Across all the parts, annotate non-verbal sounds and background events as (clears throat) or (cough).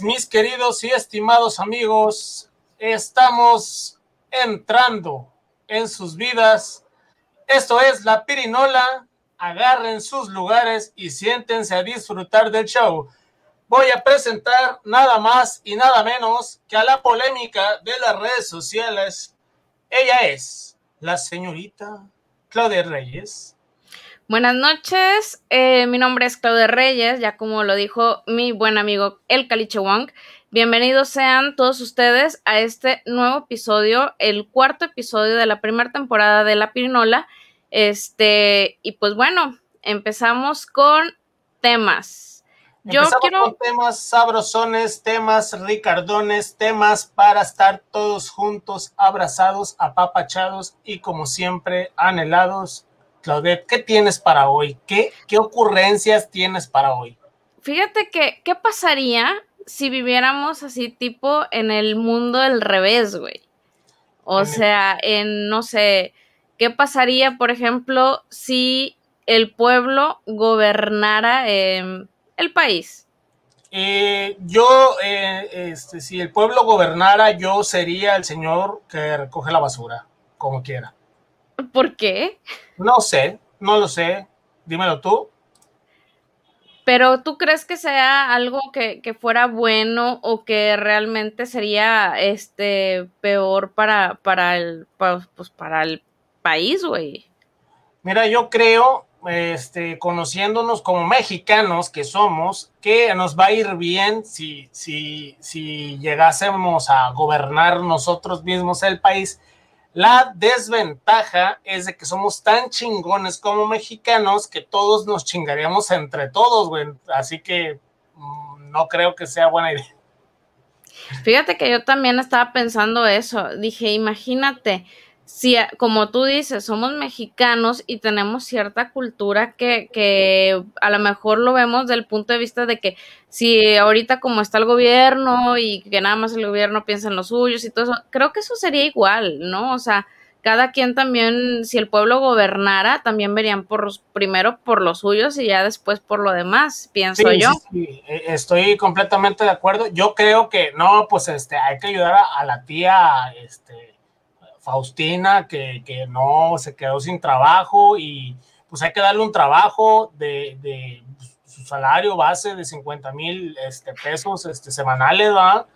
mis queridos y estimados amigos. Estamos entrando en sus vidas. Esto es La Pirinola. Agarren sus lugares y siéntense a disfrutar del show. Voy a presentar nada más y nada menos que a la polémica de las redes sociales. Ella es la señorita Claudia Reyes. Buenas noches, eh, mi nombre es Claudia Reyes, ya como lo dijo mi buen amigo El Caliche Wong. Bienvenidos sean todos ustedes a este nuevo episodio, el cuarto episodio de la primera temporada de La Pirinola. Este, y pues bueno, empezamos con temas. Yo quiero con temas sabrosones, temas ricardones, temas para estar todos juntos, abrazados, apapachados y como siempre anhelados Claudette, ¿qué tienes para hoy? ¿Qué, ¿Qué ocurrencias tienes para hoy? Fíjate que, ¿qué pasaría si viviéramos así tipo en el mundo del revés, güey? O sea, en, no sé, ¿qué pasaría, por ejemplo, si el pueblo gobernara el país? Eh, yo, eh, este, si el pueblo gobernara, yo sería el señor que recoge la basura, como quiera. ¿Por qué? No sé, no lo sé. Dímelo tú. Pero tú crees que sea algo que, fuera bueno o que realmente sería este peor para, para el pues, para el país, güey. Mira, yo creo, este, conociéndonos como mexicanos que somos, que nos va a ir bien si, si, si llegásemos a gobernar nosotros mismos el país la desventaja es de que somos tan chingones como mexicanos que todos nos chingaríamos entre todos, güey. Así que mm, no creo que sea buena idea. Fíjate que yo también estaba pensando eso. Dije, imagínate, si, como tú dices, somos mexicanos y tenemos cierta cultura que, que a lo mejor lo vemos del punto de vista de que si ahorita como está el gobierno y que nada más el gobierno piensa en los suyos y todo eso, creo que eso sería igual, ¿no? O sea, cada quien también, si el pueblo gobernara, también verían por primero por los suyos y ya después por lo demás, pienso yo. Sí, e, estoy completamente de acuerdo. Yo creo que no, pues este, hay que ayudar a la tía, este, Faustina, que, no se quedó sin trabajo y pues hay que darle un trabajo de, su salario base de 50 mil este, pesos este, semanales, ¿va?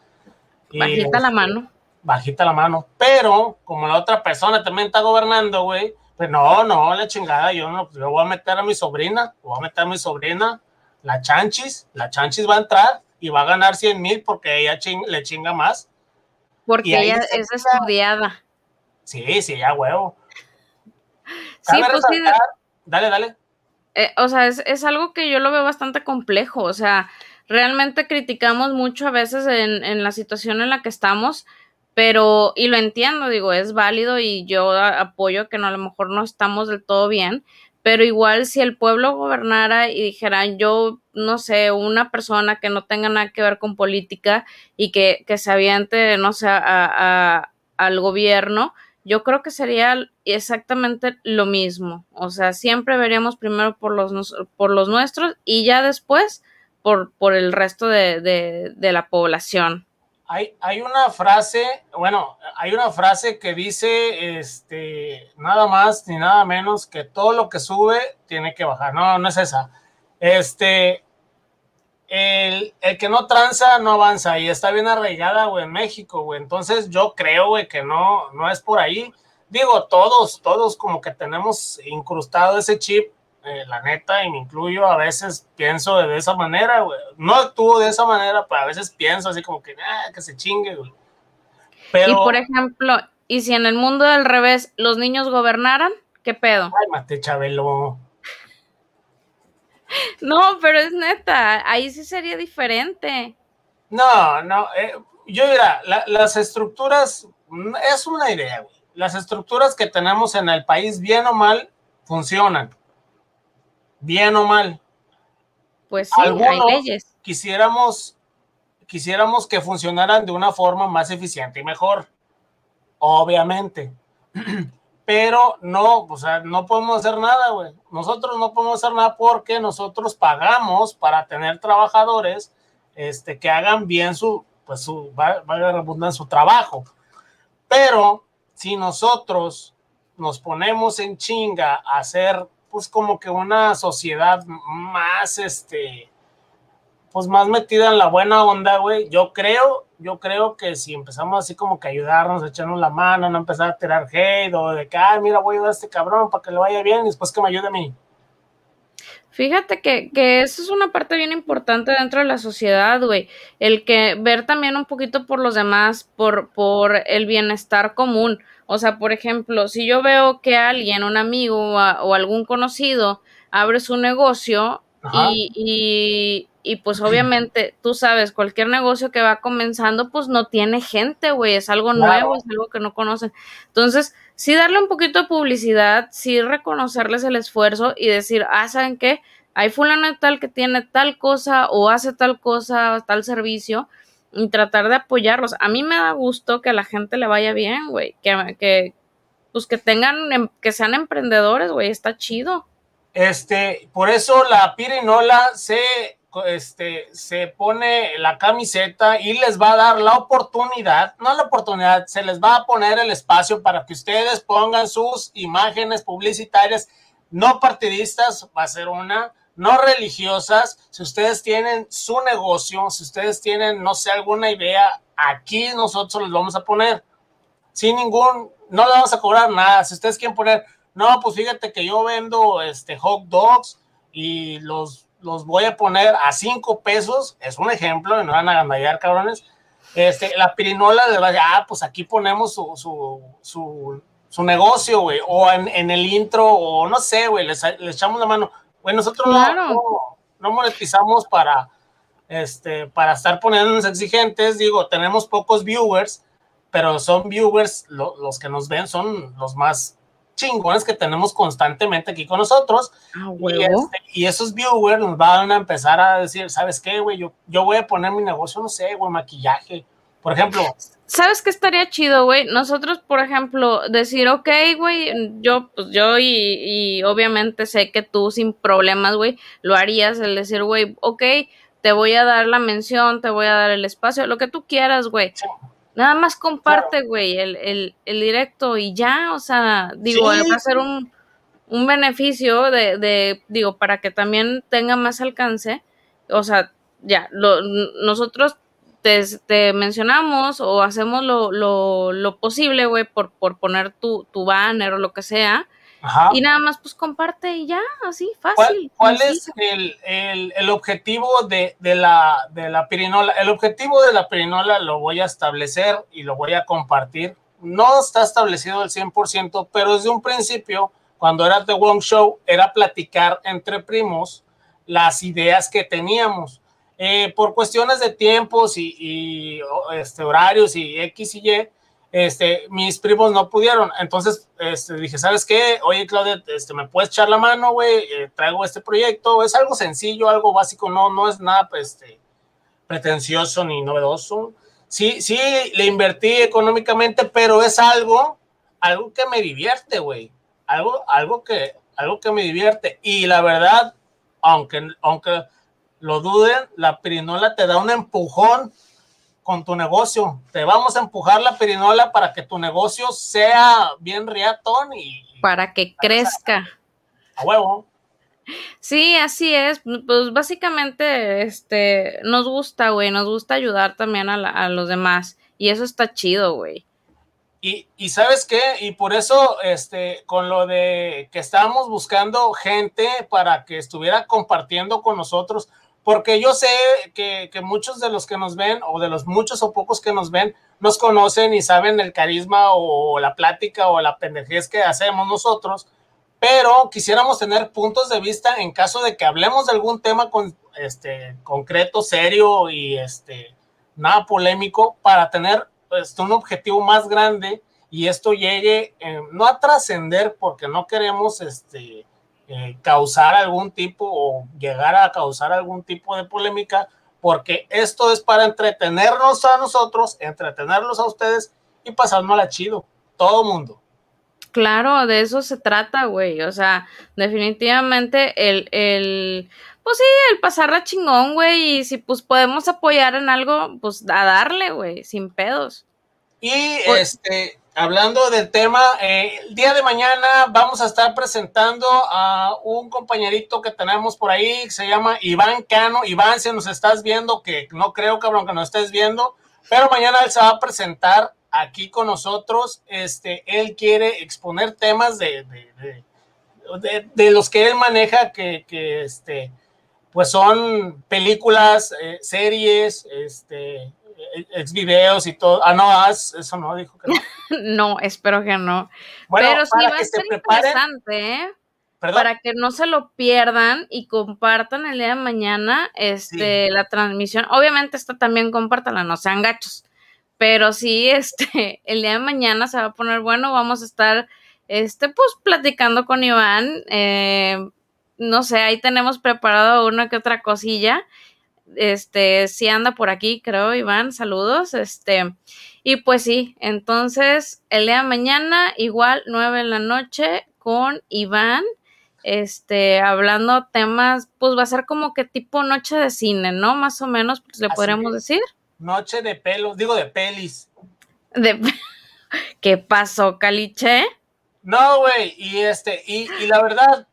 bajita la este, mano. Bajita la mano. Pero como la otra persona también está gobernando, güey, pues no, no, la chingada, yo no, yo voy a meter a mi sobrina, voy a meter a mi sobrina, la Chanchis, la Chanchis va a entrar y va a ganar 100 mil porque ella le chinga más. Porque ella es estudiada. Sí, sí, ya huevo. Sí, pues sí. Dale, dale. Eh, o sea, es, algo que yo lo veo bastante complejo. O sea, realmente criticamos mucho a veces en, en la situación en la que estamos, pero, y lo entiendo, digo, es válido y yo apoyo que no, a lo mejor no estamos del todo bien, pero igual si el pueblo gobernara y dijera yo, no sé, una persona que no tenga nada que ver con política y que, que se aviente, no sé, a, al gobierno, yo creo que sería exactamente lo mismo. O sea, siempre veríamos primero por los, por los nuestros y ya después por, por el resto de, la población. Hay, hay, una frase, bueno, hay una frase que dice, este, nada más ni nada menos que todo lo que sube tiene que bajar. No, no es esa. Este, el, que no tranza no avanza y está bien arraigada, güey, en México, güey. Entonces yo creo, güey, que no, no es por ahí. Digo, todos, todos como que tenemos incrustado ese chip, eh, la neta, y me incluyo, a veces pienso de esa manera, güey. No actúo de esa manera, pero a veces pienso así como que, ah, que se chingue, güey. Pero, y por ejemplo, ¿y si en el mundo del revés los niños gobernaran? ¿Qué pedo? Ay, mate, Chabelo. (laughs) No, pero es neta, ahí sí sería diferente. No, no, eh, yo diría, las estructuras, es una idea, güey. Las estructuras que tenemos en el país, bien o mal, funcionan. Bien o mal. Pues sí, hay leyes. Quisiéramos, quisiéramos que funcionaran de una forma más eficiente y mejor. Obviamente. (clears throat) pero no, o sea, no podemos hacer nada, güey. Nosotros no podemos hacer nada porque nosotros pagamos para tener trabajadores este, que hagan bien su, pues su, valga la su trabajo. Pero si nosotros nos ponemos en chinga a hacer, pues como que una sociedad más, este, pues más metida en la buena onda, güey, yo creo, yo creo que si empezamos así como que ayudarnos, echarnos la mano, no empezar a tirar hate o de que, ay, mira, voy a ayudar a este cabrón para que le vaya bien y después que me ayude a mí. Fíjate que, que eso es una parte bien importante dentro de la sociedad, güey. El que ver también un poquito por los demás, por, por el bienestar común. O sea, por ejemplo, si yo veo que alguien, un amigo o, algún conocido abre su negocio y, y, y, pues obviamente tú sabes, cualquier negocio que va comenzando pues no tiene gente, güey, es algo nuevo, es algo que no conocen. Entonces, sí darle un poquito de publicidad, sí reconocerles el esfuerzo y decir, ah, ¿saben qué? Hay fulano tal que tiene tal cosa o hace tal cosa, tal servicio y tratar de apoyarlos. A mí me da gusto que a la gente le vaya bien, güey, que, que, pues que tengan, em, que sean emprendedores, güey, está chido. Este, por eso la pirinola se este, se pone la camiseta y les va a dar la oportunidad, no la oportunidad, se les va a poner el espacio para que ustedes pongan sus imágenes publicitarias, no partidistas, va a ser una, no religiosas, si ustedes tienen su negocio, si ustedes tienen, no sé, alguna idea, aquí nosotros les vamos a poner, sin ningún, no le vamos a cobrar nada, si ustedes quieren poner, no, pues fíjate que yo vendo este hot dogs y los los voy a poner a cinco pesos, es un ejemplo, no van a gandallar, cabrones. Este, la pirinola de ah, pues aquí ponemos su, su, su, su negocio, güey, o en, en, el intro, o no sé, güey, les, echamos la mano. Güey, nosotros no, no, monetizamos para, este, para estar poniéndonos exigentes, digo, tenemos pocos viewers, pero son viewers, los que nos ven son los más chingones que tenemos constantemente aquí con nosotros. Ah, este, y, esos viewers nos van a empezar a decir, ¿sabes qué, güey? Yo, yo voy a poner mi negocio, no sé, güey, maquillaje. Por ejemplo. ¿Sabes qué estaría chido, güey? Nosotros, por ejemplo, decir, ok, güey, yo, pues yo y, y obviamente sé que tú sin problemas, güey, lo harías, el decir, güey, ok, te voy a dar la mención, te voy a dar el espacio, lo que tú quieras, güey. Nada más comparte, güey, el, el, el, directo y ya, o sea, digo, va a ser un, un beneficio de, de, digo, para que también tenga más alcance. O sea, ya, lo, nosotros te, te, mencionamos o hacemos lo, lo, lo posible, güey, por, por poner tu, tu banner o lo que sea y nada más, pues comparte y ya, así, fácil. ¿Cuál, es el, objetivo de, la, de la pirinola? El objetivo de la pirinola lo voy a establecer y lo voy a compartir. No está establecido al 100%, pero desde un principio, cuando era The Wong Show, era platicar entre primos las ideas que teníamos. Eh, por cuestiones de tiempos y, y este, horarios y X y Y, este, mis primos no pudieron. Entonces, este, dije, ¿sabes qué? Oye, Claudia, este, ¿me puedes echar la mano, güey? Eh, traigo este proyecto. Es algo sencillo, algo básico, no, no es nada, este, pretencioso ni novedoso. Sí, sí, le invertí económicamente, pero es algo, algo que me divierte, güey. Algo, algo que, algo que me divierte. Y la verdad, aunque, aunque lo duden, la pirinola te da un empujón con tu negocio. Te vamos a empujar la perinola para que tu negocio sea bien riatón y... Para que crezca. A huevo. Sí, así es. Pues básicamente, este, nos gusta, güey, nos gusta ayudar también a, los demás. Y eso está chido, güey. Y, y, sabes qué, y por eso, este, con lo de que estábamos buscando gente para que estuviera compartiendo con nosotros, porque yo sé que, muchos de los que nos ven, o de los muchos o pocos que nos ven, nos conocen y saben el carisma o la plática o la pendejez que hacemos nosotros, pero quisiéramos tener puntos de vista en caso de que hablemos de algún tema con, este, concreto, serio y este, nada polémico, para tener este, un objetivo más grande y esto llegue, eh, no a trascender, porque no queremos este, eh, causar algún tipo o llegar a causar algún tipo de polémica, porque esto es para entretenernos a nosotros, entretenerlos a ustedes y pasárnosla chido, todo mundo. Claro, de eso se trata, güey. O sea, definitivamente el, el pues sí, el pasarla chingón, güey, y si pues podemos apoyar en algo, pues a darle, güey, sin pedos. Y este, hablando del tema, eh, el día de mañana vamos a estar presentando a un compañerito que tenemos por ahí, que se llama Iván Cano. Iván, si nos estás viendo, que no creo, cabrón, que nos estés viendo, pero mañana él se va a presentar aquí con nosotros. Este, él quiere exponer temas de, de, de, los que él maneja, que, que este, pues son películas, eh, series, este, ex videos y todo. Ah, no, eso no, dijo que no. (laughs) no, espero que no. Pero sí va a ser interesante, ¿eh? Para que no se lo pierdan y compartan el día de mañana este, la transmisión. Obviamente, esta también compártanla, no sean gachos. Pero sí, (laughs) este, el día de mañana se va a poner bueno. Vamos a estar, este, pues, platicando con Iván. Eh, no sé, ahí tenemos preparado una que otra cosilla. Este, sí anda por aquí, creo, Iván, saludos. Este, y pues sí, entonces el día de mañana, igual, nueve de la noche, con Iván, este, hablando temas, pues va a ser como que tipo noche de cine, ¿no? Más o menos, pues le podríamos decir. Noche de pelos, digo de pelis. De... (laughs) ¿Qué pasó, Caliche? No, güey, y este, y, y la verdad,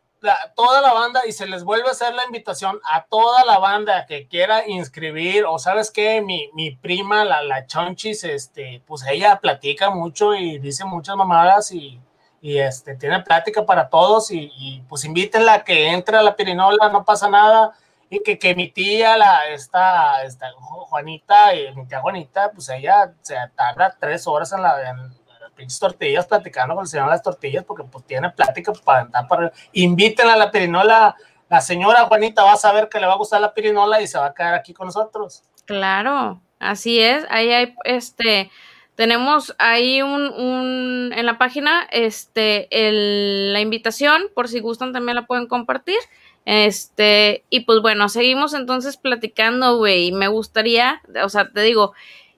toda la banda y se les vuelve a hacer la invitación a toda la banda que quiera inscribir o sabes qué, mi, mi prima, la, la Chonchis, este, pues ella platica mucho y dice muchas mamadas y, y este, tiene plática para todos y, y, pues invítenla a que entre a la pirinola, no pasa nada. Y que, que mi tía, la, esta, esta Juanita, y mi tía Juanita, pues ella se tarda tres horas en la... En, pinches tortillas platicando con el señor de las tortillas, porque pues tiene plática para andar para. Invítenla a la pirinola. La señora Juanita va a saber que le va a gustar la pirinola y se va a quedar aquí con nosotros. Claro, así es. Ahí hay este. Tenemos ahí un, un en la página este el, la invitación, por si gustan también la pueden compartir. Este, y pues bueno, seguimos entonces platicando, güey. Me gustaría, o sea, te digo,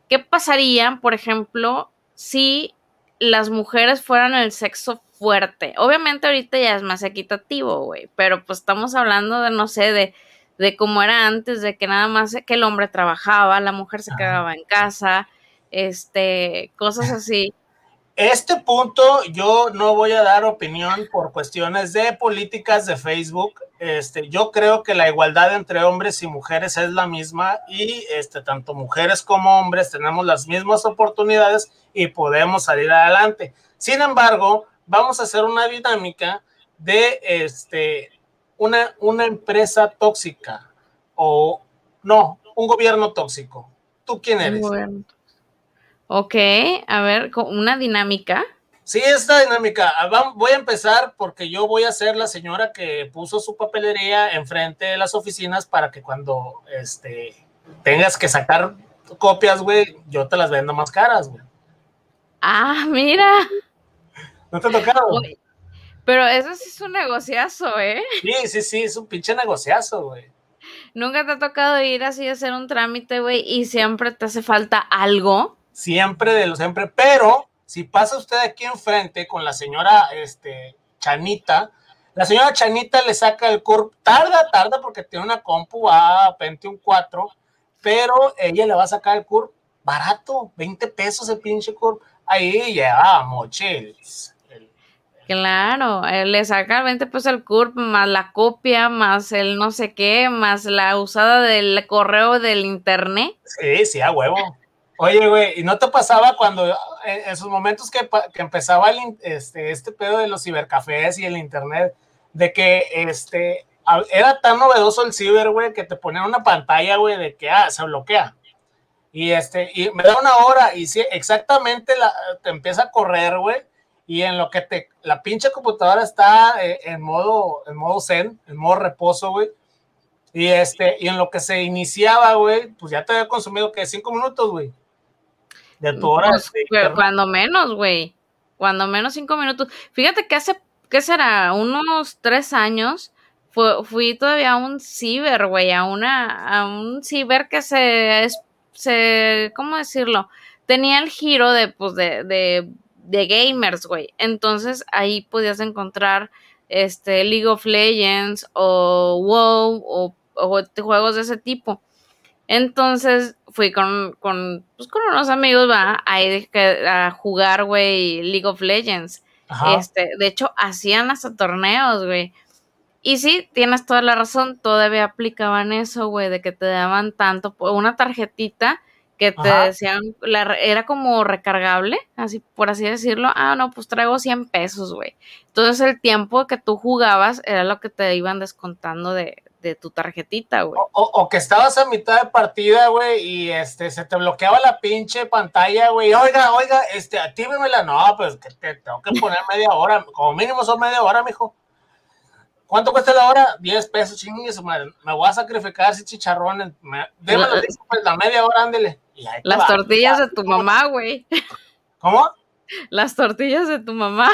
¿qué pasaría, por ejemplo, si las mujeres fueran el sexo fuerte. Obviamente ahorita ya es más equitativo, güey, pero pues estamos hablando de, no sé, de, de cómo era antes, de que nada más que el hombre trabajaba, la mujer se quedaba en casa, este, cosas así. Este punto yo no voy a dar opinión por cuestiones de políticas de Facebook. Este, yo creo que la igualdad entre hombres y mujeres es la misma y este, tanto mujeres como hombres tenemos las mismas oportunidades y podemos salir adelante. Sin embargo, vamos a hacer una dinámica de este, una, una empresa tóxica o no, un gobierno tóxico. ¿Tú quién eres? Ok, a ver, una dinámica. Sí, esta dinámica. Ah, voy a empezar porque yo voy a ser la señora que puso su papelería enfrente de las oficinas para que cuando este, tengas que sacar copias, güey, yo te las vendo más caras, güey. Ah, mira. ¿No te ha tocado? pero eso sí es un negociazo, ¿eh? Sí, sí, sí, es un pinche negociazo, güey. Nunca te ha tocado ir así a hacer un trámite, güey, y siempre te hace falta algo siempre de lo siempre, pero si pasa usted aquí enfrente con la señora este, Chanita, la señora Chanita le saca el curve, tarda, tarda porque tiene una compu a 21.4, pero ella le va a sacar el curve barato, 20 pesos el pinche curve, ahí lleva mochiles. Claro, le saca 20 pesos el curve, más la copia, más el no sé qué, más la usada del correo del internet. Sí, sí, a huevo. Oye, güey, ¿y no te pasaba cuando en esos momentos que, empezaba este, este pedo de los cibercafés y el internet, de que este, era tan novedoso el ciber, güey, que te ponían una pantalla, güey, de que, ah, se bloquea. Y este, y me da una hora y sí, exactamente te empieza a correr, güey, y en lo que te, la pinche computadora está eh, en modo, en modo zen, en modo reposo, güey, y este, y en lo que se iniciaba, güey, pues ya te había consumido que cinco minutos, güey de tu hora. Pues, cuando menos, güey. Cuando menos cinco minutos. Fíjate que hace, ¿qué será? Unos tres años fui todavía a un ciber, güey, a una, a un ciber que se, se, ¿cómo decirlo? Tenía el giro de, pues, de, de, de gamers, güey. Entonces ahí podías encontrar, este, League of Legends o WoW o juegos de ese tipo. Entonces fui con, con, pues, con unos amigos, va, a, a jugar, güey, League of Legends. Este, de hecho, hacían hasta torneos, güey. Y sí, tienes toda la razón, todavía aplicaban eso, güey, de que te daban tanto, una tarjetita que te decían, era como recargable, así por así decirlo. Ah, no, pues traigo 100 pesos, güey. Entonces el tiempo que tú jugabas era lo que te iban descontando de, de tu tarjetita, güey. O, que estabas a mitad de partida, güey, y este se te bloqueaba la pinche pantalla, güey. Oiga, oiga, este, actívemela. No, pues que te tengo que poner (laughs) media hora, como mínimo son media hora, mijo. ¿Cuánto cuesta la hora? 10 pesos, chingue madre. Me voy a sacrificar ese chicharrón. Déjame pues, la media hora, ándele. Las tortillas de tu (laughs) mamá, güey. ¿Cómo? Las tortillas de tu mamá.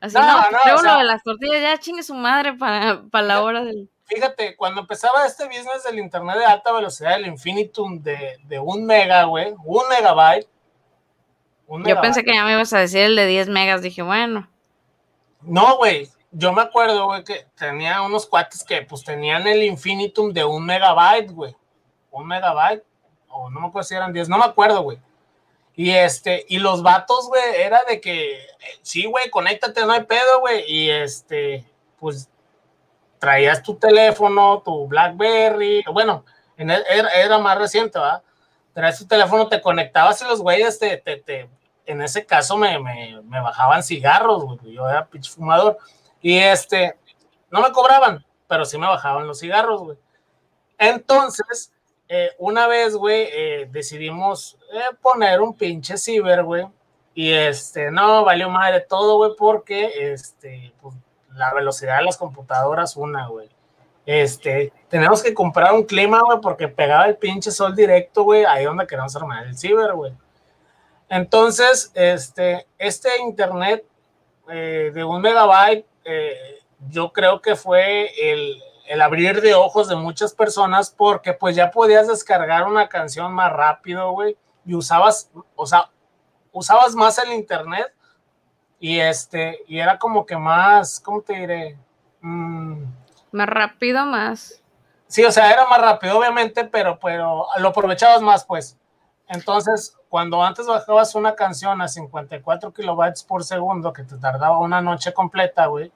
Así no, no, no de las tortillas, ya chingue su madre para, para la hora del. Fíjate, cuando empezaba este business del internet de alta velocidad, el infinitum de, de un mega, güey, un megabyte. Yo pensé que ya me ibas a decir el de 10 megas, dije, bueno. No, güey, yo me acuerdo, güey, que tenía unos cuates que pues tenían el infinitum de un megabyte, güey. Un megabyte o no me acuerdo si eran 10, no me acuerdo, güey. Y este, y los vatos, güey, era de que, eh, sí, güey, conéctate, no hay pedo, güey. Y este, pues traías tu teléfono, tu Blackberry, bueno, en era, más reciente, ¿verdad? Traías tu teléfono, te conectabas y los güeyes te, en ese caso me, bajaban cigarros, güey, yo era pitch fumador. Y este, no me cobraban, pero sí me bajaban los cigarros, güey. Entonces, eh, una vez, güey, eh, decidimos eh, poner un pinche ciber, güey. Y este, no, valió madre todo, güey, porque este, pues, la velocidad de las computadoras, una, güey. Este, tenemos que comprar un clima, güey, porque pegaba el pinche sol directo, güey, ahí donde queremos armar el ciber, güey. Entonces, este, este internet de un megabyte, yo creo que fue el, el abrir de ojos de muchas personas porque pues ya podías descargar una canción más rápido, güey, y usabas, o sea, usabas más el internet y este, y era como que más, ¿cómo te diré? Mm. Más rápido, más. Sí, o sea, era más rápido, obviamente, pero, pero lo aprovechabas más, pues. Entonces, cuando antes bajabas una canción a 54 kilobytes por segundo, que te tardaba una noche completa, güey,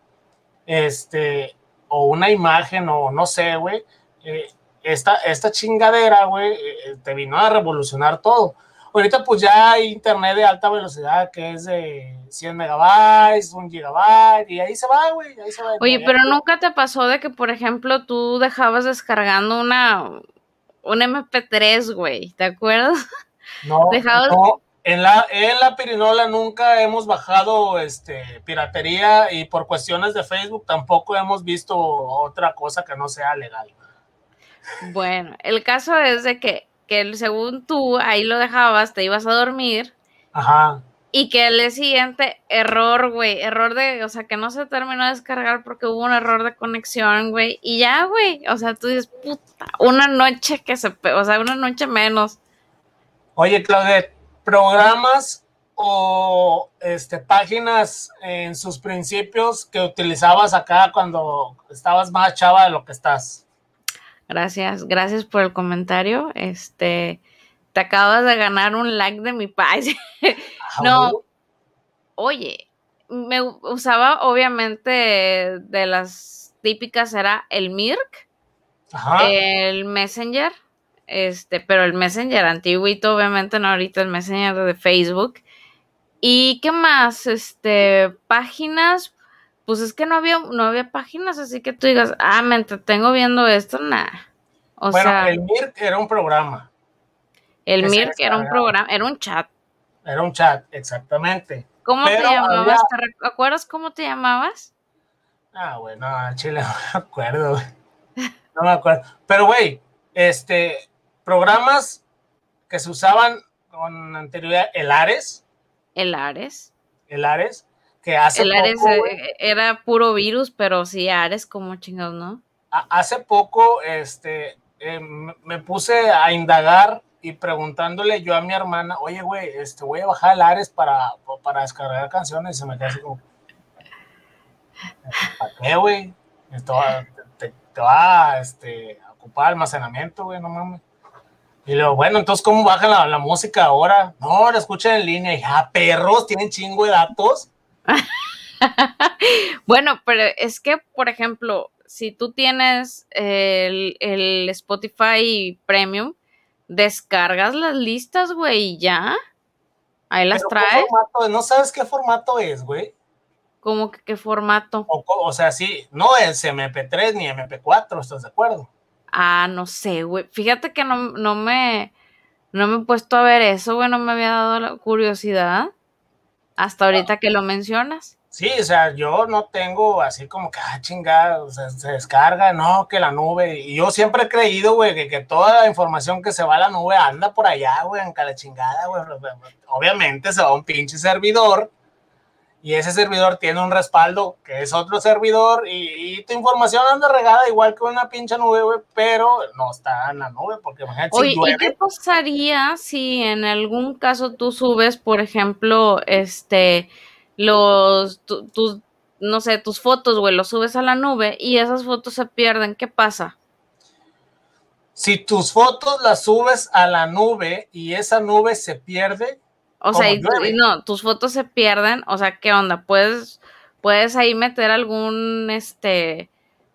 este, o una imagen o no sé, güey, eh, esta, esta chingadera, güey, eh, te vino a revolucionar todo. Ahorita pues ya hay internet de alta velocidad que es de 100 megabytes, 1 gigabyte, y ahí se va, güey, ahí se va. Oye, pero nunca te pasó de que, por ejemplo, tú dejabas descargando una, un MP3, güey, ¿te acuerdas? No, (laughs) no, en la, en la Pirinola nunca hemos bajado este, piratería y por cuestiones de Facebook tampoco hemos visto otra cosa que no sea legal. Bueno, el caso es de que, que según tú ahí lo dejabas, te ibas a dormir. Ajá. Y que el siguiente error, güey, error de, o sea, que no se terminó de descargar porque hubo un error de conexión, güey. Y ya, güey, o sea, tú dices, puta, una noche que se, o sea, una noche menos. Oye, Claudette, programas o este, páginas en sus principios que utilizabas acá cuando estabas más chava de lo que estás. Gracias, gracias por el comentario. Este, te acabas de ganar un like de mi. Ah, (laughs) no, oye, me usaba obviamente de las típicas era el Mirk, el Messenger, este, pero el Messenger antiguito, obviamente, no ahorita el Messenger de Facebook. ¿Y qué más? Este, páginas, pues es que no había, no había páginas, así que tú digas, ah, me entretengo viendo esto, nada. O bueno, el Mirk era un programa. El Mirk era un programa, era un chat. Era un chat, exactamente. ¿Cómo te llamabas? ¿Te acuerdas cómo te llamabas? Ah, bueno, chile, (laughs) no me acuerdo. No me acuerdo. Pero, güey, este, programas que se usaban con anterioridad, el Ares. El Ares. El Ares, que hace el Ares eh, era puro virus, pero sí Ares como chingados, ¿no? Hace poco, este, eh, me puse a indagar y preguntándole yo a mi hermana, oye, güey, este, voy a bajar el Ares para, para descargar canciones y se me queda así como, ¿para qué, güey? Te, te, va este, ocupaba almacenamiento, güey, no mames. Y luego, bueno, entonces, ¿cómo bajan la, la música ahora? No, la escuchan en línea. Y, ah, perros, tienen chingo de datos. (laughs) bueno, pero es que, por ejemplo, si tú tienes el, el Spotify Premium, descargas las listas, güey, y ya. Ahí las traes. ¿No sabes qué formato es, güey? ¿Cómo que qué formato? O, sea, sí, no es MP3 ni MP4, ¿estás de acuerdo? Ah, no sé, güey. Fíjate que no, no me no me he puesto a ver eso, güey, no me había dado la curiosidad hasta ahorita que lo mencionas. Sí, o sea, yo no tengo así como que, ah, chingada, o se descarga, no, que la nube. Y yo siempre he creído, güey, que, que, toda la información que se va a la nube anda por allá, güey, en cada chingada, güey. Obviamente se va a un pinche servidor y ese servidor tiene un respaldo que es otro servidor y, tu información anda regada igual que una pinche nube, güey, pero no está en la nube porque imagínate Oye, ¿y qué pasaría si en algún caso tú subes, por ejemplo, este, los, tus, no sé, tus fotos, güey, los subes a la nube y esas fotos se pierden? ¿Qué pasa? Si tus fotos las subes a la nube y esa nube se pierde, o sea, y, no, tus fotos se pierden, o sea, ¿qué onda? Puedes, puedes ahí meter algún, este,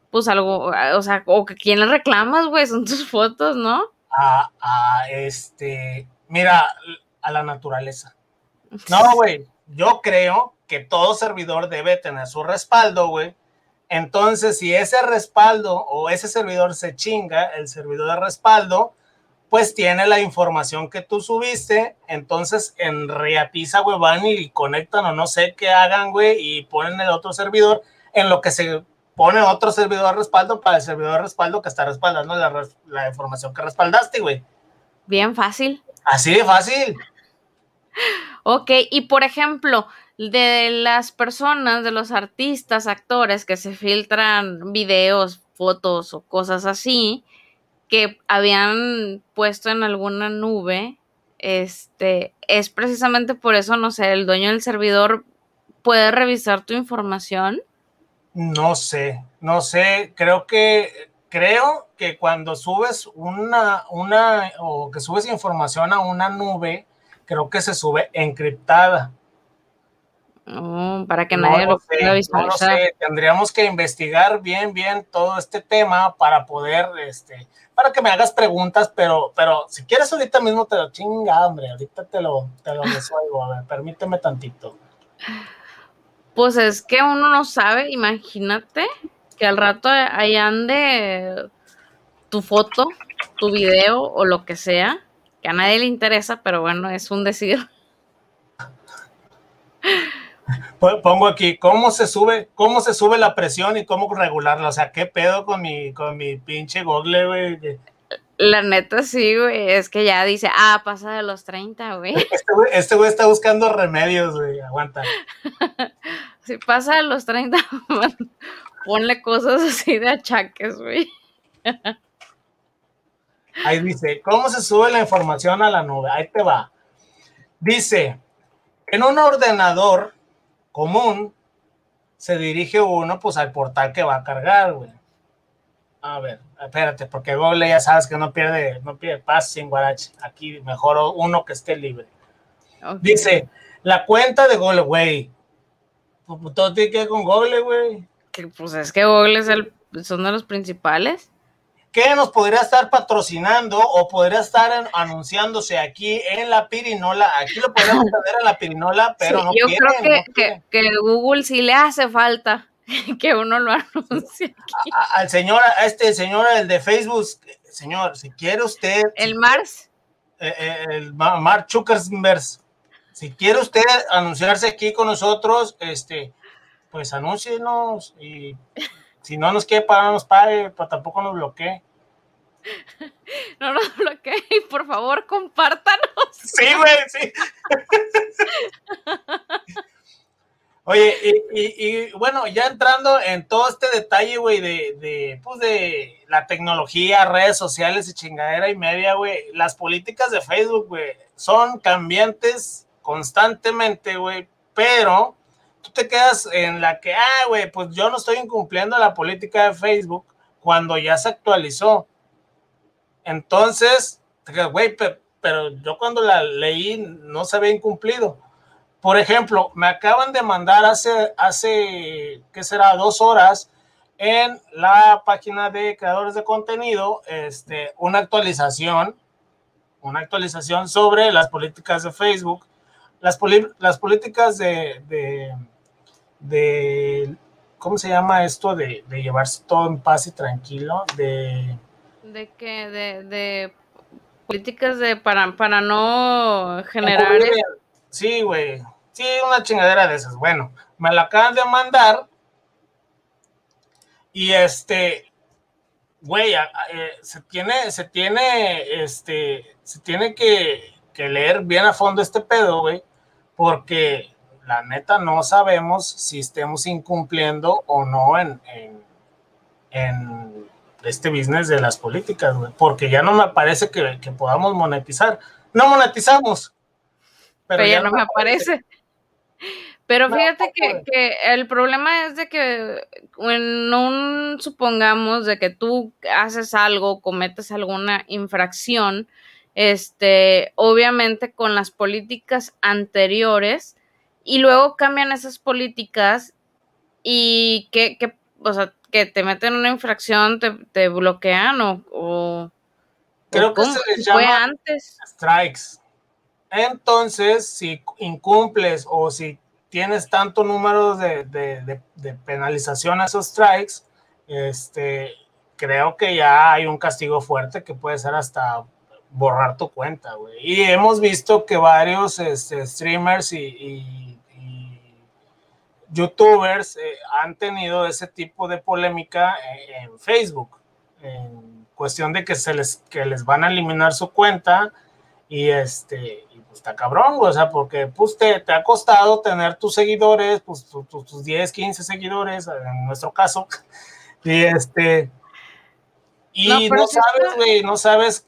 pues algo, o sea, o que quién le reclamas, güey, son tus fotos, ¿no? A, a este, mira, a la naturaleza. (laughs) No, güey, yo creo que todo servidor debe tener su respaldo, güey. Entonces, si ese respaldo o ese servidor se chinga, el servidor de respaldo, pues tiene la información que tú subiste, entonces en Reatiza, güey, van y conectan o no sé qué hagan, güey, y ponen el otro servidor en lo que se pone otro servidor de respaldo para el servidor de respaldo que está respaldando la, la información que respaldaste, güey. Bien fácil. Así de fácil. Ok, y por ejemplo, de las personas, de los artistas, actores que se filtran videos, fotos o cosas así, que habían puesto en alguna nube, este, es precisamente por eso, no sé, el dueño del servidor puede revisar tu información. No sé, no sé, creo que creo que cuando subes una una o que subes información a una nube, creo que se sube encriptada. Oh, para que nadie lo, pueda visualizar. No sé, tendríamos que investigar bien, bien todo este tema para poder, este, para que me hagas preguntas, pero, pero si quieres ahorita mismo te lo chinga, hombre, ahorita te lo, te lo resuelvo, a ver, permíteme tantito. Pues es que uno no sabe, imagínate que al rato ahí ande tu foto, tu video o lo que sea, que a nadie le interesa, pero bueno, es un decir. Pongo aquí, ¿cómo se sube, cómo se sube la presión y cómo regularla? O sea, ¿qué pedo con mi, con mi pinche Google, güey? La neta sí, güey, es que ya dice, ah, pasa de los 30, güey. (laughs) Este güey, este güey está buscando remedios, güey, aguanta. (laughs) si pasa de los 30, (laughs) ponle cosas así de achaques, güey. Ahí dice, ¿cómo se sube la información a la nube? Ahí te va. Dice, en un ordenador común, se dirige uno pues al portal que va a cargar, güey. A ver, espérate, porque Google ya sabes que no pierde, no pierde paz sin guarache. Aquí mejor uno que esté libre. Dice, la cuenta de Google, güey. Pues, todo tiene que ver con Google, güey. Pues es que Google es el, son de los principales que nos podría estar patrocinando o podría estar anunciándose aquí en la pirinola. Aquí lo podemos (laughs) tener en la pirinola, pero no Yo creo que, que, Google sí le hace falta (laughs) que uno lo anuncie. al señor, a este señor, el de Facebook, señor, si quiere usted. El Mars. Eh, eh, el Mark Zuckerberg. Si quiere usted anunciarse aquí con nosotros, este, pues anúncienos y si no nos quiere pagar, nos pague, pero tampoco nos bloquee. (laughs) No nos bloquee y (laughs) por favor compártanos. Sí, güey, sí. (laughs) Oye, y, bueno, ya entrando en todo este detalle, güey, de, de, pues de la tecnología, redes sociales y chingadera y media, güey, las políticas de Facebook, güey, son cambiantes constantemente, güey, pero tú te quedas en la que, ah, güey, pues yo no estoy incumpliendo la política de Facebook cuando ya se actualizó. Entonces, güey, pero, yo cuando la leí no se había incumplido. Por ejemplo, me acaban de mandar hace, hace, ¿qué será? Dos horas en la página de creadores de contenido, este, una actualización, una actualización sobre las políticas de Facebook, las, las políticas de, de, de, ¿cómo se llama esto? De, de llevarse todo en paz y tranquilo, de de que de, de políticas de para, para no generar sí güey. Sí una chingadera de esas. Bueno me la acaban de mandar y este güey eh, se tiene se tiene este se tiene que, que leer bien a fondo este pedo güey porque la neta no sabemos si estemos incumpliendo o no en, en, en este business de las políticas, güey, porque ya no me parece que, podamos monetizar. No monetizamos. Pero, ya, no, me aparece. Pero fíjate que, el problema es de que en un, supongamos de que tú haces algo, cometes alguna infracción, este, obviamente con las políticas anteriores y luego cambian esas políticas y que, que o sea, que te meten una infracción, te, bloquean o, creo que se les llama antes. strikes. Entonces, si incumples o si tienes tanto número de, de, penalización a esos strikes, este, creo que ya hay un castigo fuerte que puede ser hasta borrar tu cuenta, güey. Y hemos visto que varios este, streamers y youtubers eh, han tenido ese tipo de polémica eh, en, Facebook, en cuestión de que se les, que les van a eliminar su cuenta y este, y pues está cabrón, o sea, porque pues te, te, ha costado tener tus seguidores, pues tus 10, 15 seguidores, en nuestro caso, (laughs) y este, y no, sabes, güey, no sabes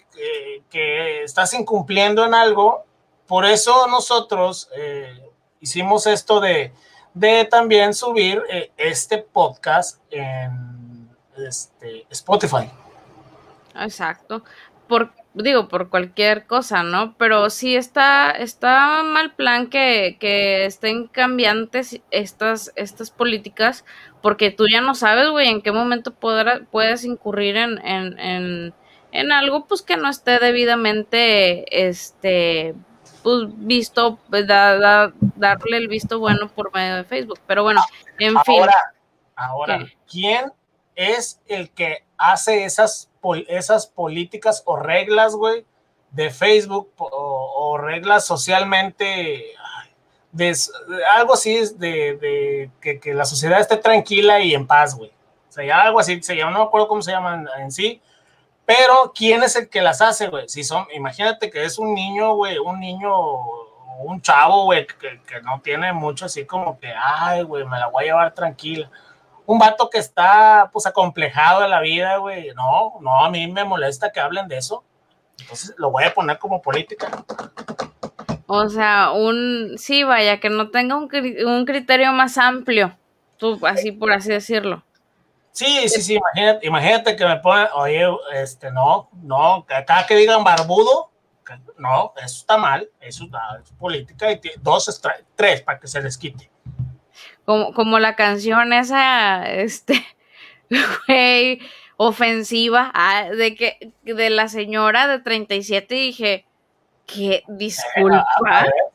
que, estás incumpliendo en algo, por eso nosotros eh, hicimos esto de de también subir eh, este podcast en este, Spotify. Exacto. Por, digo, por cualquier cosa, ¿no? Pero sí está, está mal plan que, que estén cambiantes estas, estas políticas, porque tú ya no sabes, güey, en qué momento puedes incurrir en, en algo, pues, que no esté debidamente, este, pues visto, pues, darle el visto bueno por medio de Facebook. Pero bueno, en fin. Ahora, ¿quién es el que hace esas, esas políticas o reglas, güey, de Facebook o, reglas socialmente, de, algo así de, de que, que, la sociedad esté tranquila y en paz, güey? O sea, algo así, se llama, no me acuerdo cómo se llaman en sí, pero, ¿quién es el que las hace, güey? Si son, imagínate que es un niño, güey, un niño, un chavo, güey, que, no tiene mucho así como que, ay, güey, me la voy a llevar tranquila. Un vato que está, pues, acomplejado de la vida, güey. No, no, a mí me molesta que hablen de eso. Entonces, lo voy a poner como política. O sea, un, sí, vaya, que no tenga un, un criterio más amplio, tú, así por así decirlo. Sí, sí, sí, imagínate, imagínate que me pongan, oye, este, no, no, cada que digan barbudo, no, eso está mal, eso es política, y dos, tres, para que se les quite. Como, como la canción esa, este, (laughs) güey, ofensiva, ah, de que, de la señora de 37, dije, que disculpa.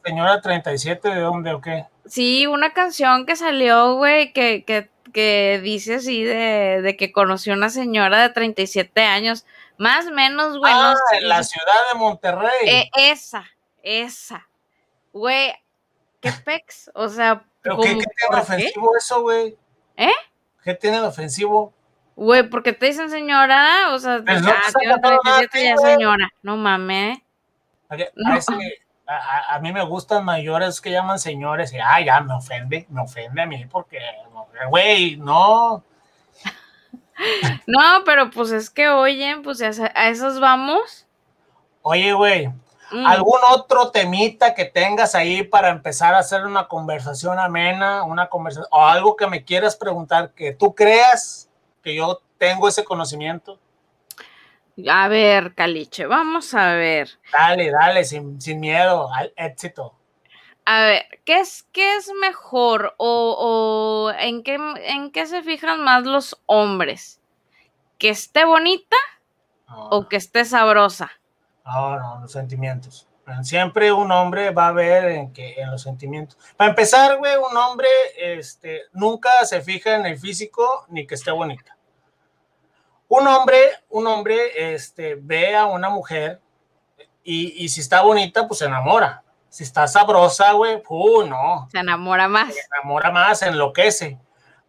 señora 37, ¿de dónde o qué? Sí, una canción que salió, güey, que, que que dice así de, de, que conoció una señora de 37 años, más o menos, güey. Ah, en la ciudad de Monterrey. Eh, esa, esa. Güey, qué pex, o sea. ¿Pero qué, tiene de ofensivo eso, güey? ¿Eh? ¿Qué tiene de ofensivo? Güey, porque te dicen señora, o sea, pues no ya, 37 ya señora, no mames. No a, mí me gustan mayores que llaman señores y, ah, ya me ofende, me ofende a mí porque, güey, no. (laughs) No, pero pues es que, oye, pues a esos vamos. Oye, güey, mm. ¿algún otro temita que tengas ahí para empezar a hacer una conversación amena, una conversación, o algo que me quieras preguntar que tú creas que yo tengo ese conocimiento? A ver, Caliche, vamos a ver. Dale, dale, sin, sin miedo al éxito. A ver, ¿qué es, qué es mejor o, o en, qué, en qué se fijan más los hombres? ¿Que esté bonita No, o que esté sabrosa? no, no, los sentimientos. Siempre un hombre va a ver en, que, en los sentimientos. Para empezar, güey, un hombre este, nunca se fija en el físico ni que esté bonita. Un hombre, un hombre este, ve a una mujer y, y si está bonita, pues se enamora. Si está sabrosa, güey, uh, no. Se enamora más. Se enamora más, se enloquece.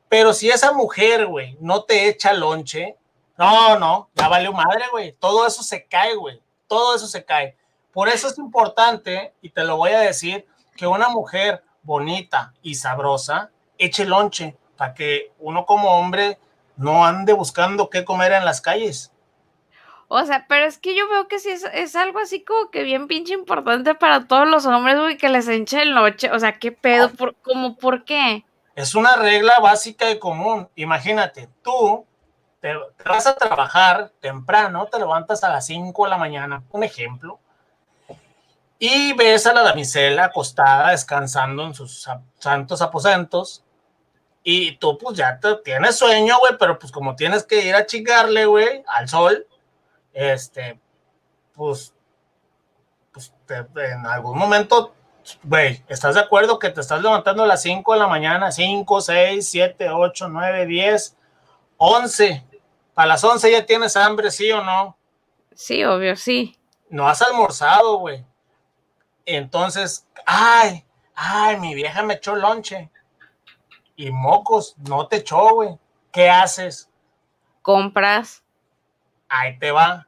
Pero si esa mujer, güey, no te echa lonche, no, no, ya valió madre, güey. Todo eso se cae, güey. Todo eso se cae. Por eso es importante, y te lo voy a decir, que una mujer bonita y sabrosa eche lonche para que uno como hombre no ande buscando qué comer en las calles. O sea, pero es que yo veo que sí es, es algo así como que bien pinche importante para todos los hombres, güey, que les enche el noche. O sea, ¿qué pedo? Por, como, ¿Por qué? Es una regla básica y común. Imagínate, tú te, te vas a trabajar temprano, te levantas a las 5 de la mañana, un ejemplo, y ves a la damisela acostada descansando en sus sa- santos aposentos. Y tú, pues ya te, tienes sueño, güey, pero pues como tienes que ir a chingarle, güey, al sol, este, pues, pues te- en algún momento, güey, ¿estás de acuerdo que te estás levantando a las 5 de la mañana? 5, 6, 7, 8, 9, 10, 11. Para las 11 ya tienes hambre, ¿sí o no? Sí, obvio, sí. no has almorzado, güey. Entonces, ay, ay, mi vieja me echó lonche. Y mocos, no te echó, güey. ¿Qué haces? Compras. Ahí te va.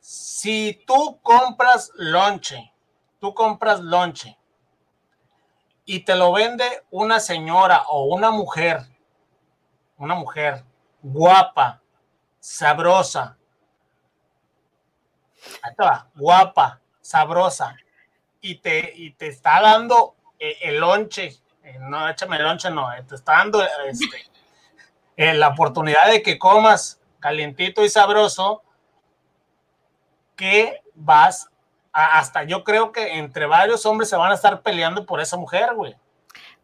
Si tú compras lonche, tú compras lonche y te lo vende una señora o una mujer, una mujer guapa, sabrosa, ahí te va, guapa, sabrosa, y te, y te está dando eh, el lonche, no, échame lonche, no, eh, te está dando este, eh, la oportunidad de que comas calientito y sabroso, que vas a- hasta yo creo que entre varios hombres se van a estar peleando por esa mujer, güey.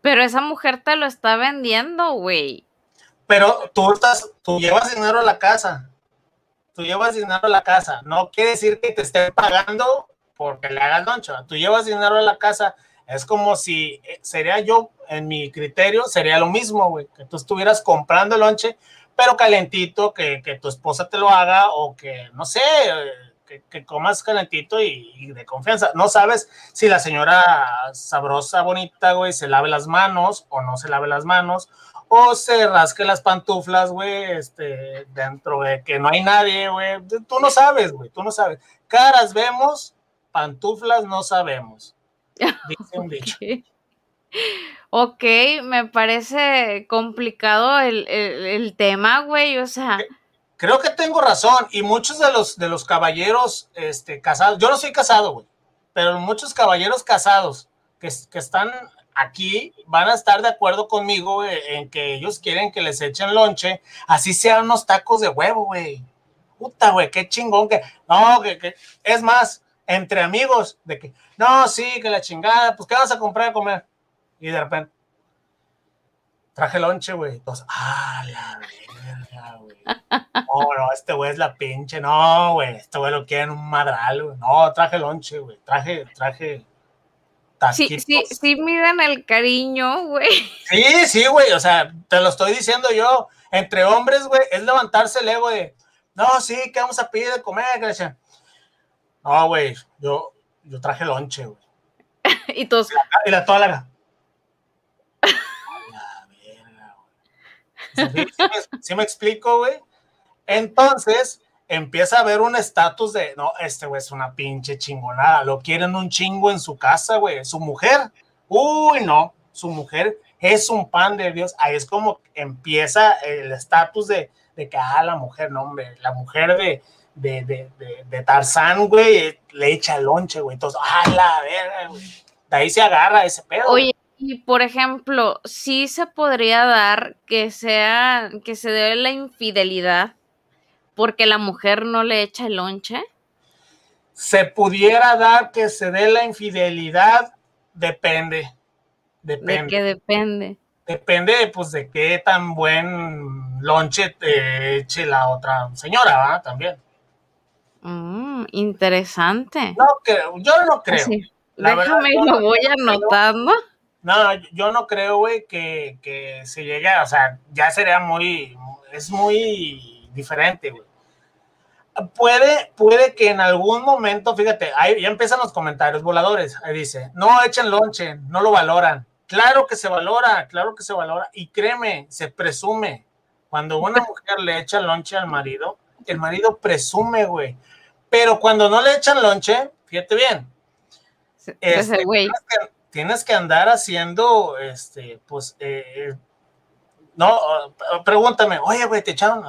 Pero esa mujer te lo está vendiendo, güey. Pero tú estás, tú llevas dinero a la casa. Tú llevas dinero a la casa. No quiere decir que te estén pagando porque le hagas loncha. Tú llevas dinero a la casa. Es como si eh, sería yo, en mi criterio, sería lo mismo, güey. Que tú estuvieras comprando el lonche, pero calentito, que, que tu esposa te lo haga o que, no sé, que, que comas calentito y, y de confianza. No sabes si la señora sabrosa, bonita, güey, se lave las manos o no se lave las manos o se rasque las pantuflas, güey, este, dentro de que no hay nadie, güey. Tú no sabes, güey, tú no sabes. Caras vemos, pantuflas no sabemos. (laughs) Dice un dicho. Ok, me parece complicado el, el, el tema, güey. O sea, Creo que tengo razón y muchos de los, de los caballeros este, casados, yo no soy casado, güey, pero muchos caballeros casados que, que están aquí van a estar de acuerdo conmigo güey, en que ellos quieren que les echen lonche, así sean unos tacos de huevo, güey. Puta, güey, qué chingón que. No, que, que. Es más, entre amigos, de que. No, sí, que la chingada, pues, ¿qué vas a comprar a comer? Y de repente. Traje lonche, güey. Entonces, ah, la verga, güey. No, no, este güey es la pinche. No, güey, este güey lo quiere en un madral, güey. No, traje lonche, güey. Traje, traje. sí, taquitos. sí, sí miden el cariño, güey. Sí, sí, güey, o sea, te lo estoy diciendo yo, entre hombres, güey, es levantarse el ego de, no, sí, ¿qué vamos a pedir de comer? Decían, No, güey, yo, yo traje lonche, güey. (laughs) y todos, Y la toda la... A la verga, güey. ¿Sí, sí me, sí me explico, güey? Entonces, empieza a haber un estatus de, no, este güey es una pinche chingonada, lo quieren un chingo en su casa, güey, su mujer, uy, no, su mujer es un pan de Dios, ahí es como empieza el estatus de, de que, ah, la mujer, no, hombre, la mujer de, de, de, de, de Tarzán, güey, le echa lonche, güey, entonces, ah, la verga, güey, de ahí se agarra ese pedo. oye, y por ejemplo, sí se podría dar que sea, que se dé la infidelidad porque la mujer no le echa el lonche. Se pudiera dar que se dé la infidelidad, depende. Depende. ¿De qué depende? Depende, pues, de qué tan buen lonche te eche la otra señora, ¿va? También. Mm, interesante. No creo, yo no creo. Déjame y lo voy anotando. No, yo no creo, güey, que, que se llegue, o sea, ya sería muy, es muy diferente, güey. Puede, puede que en algún momento, fíjate, ahí ya empiezan los comentarios voladores. Ahí dice, no echen lonche, no lo valoran. Claro que se valora, claro que se valora. Y créeme, se presume. Cuando una (laughs) mujer le echa lonche al marido, el marido presume, güey. Pero cuando no le echan lonche, fíjate bien. Este, tienes, que, andar haciendo, este, pues, eh, no, pregúntame, oye, güey, te echaron.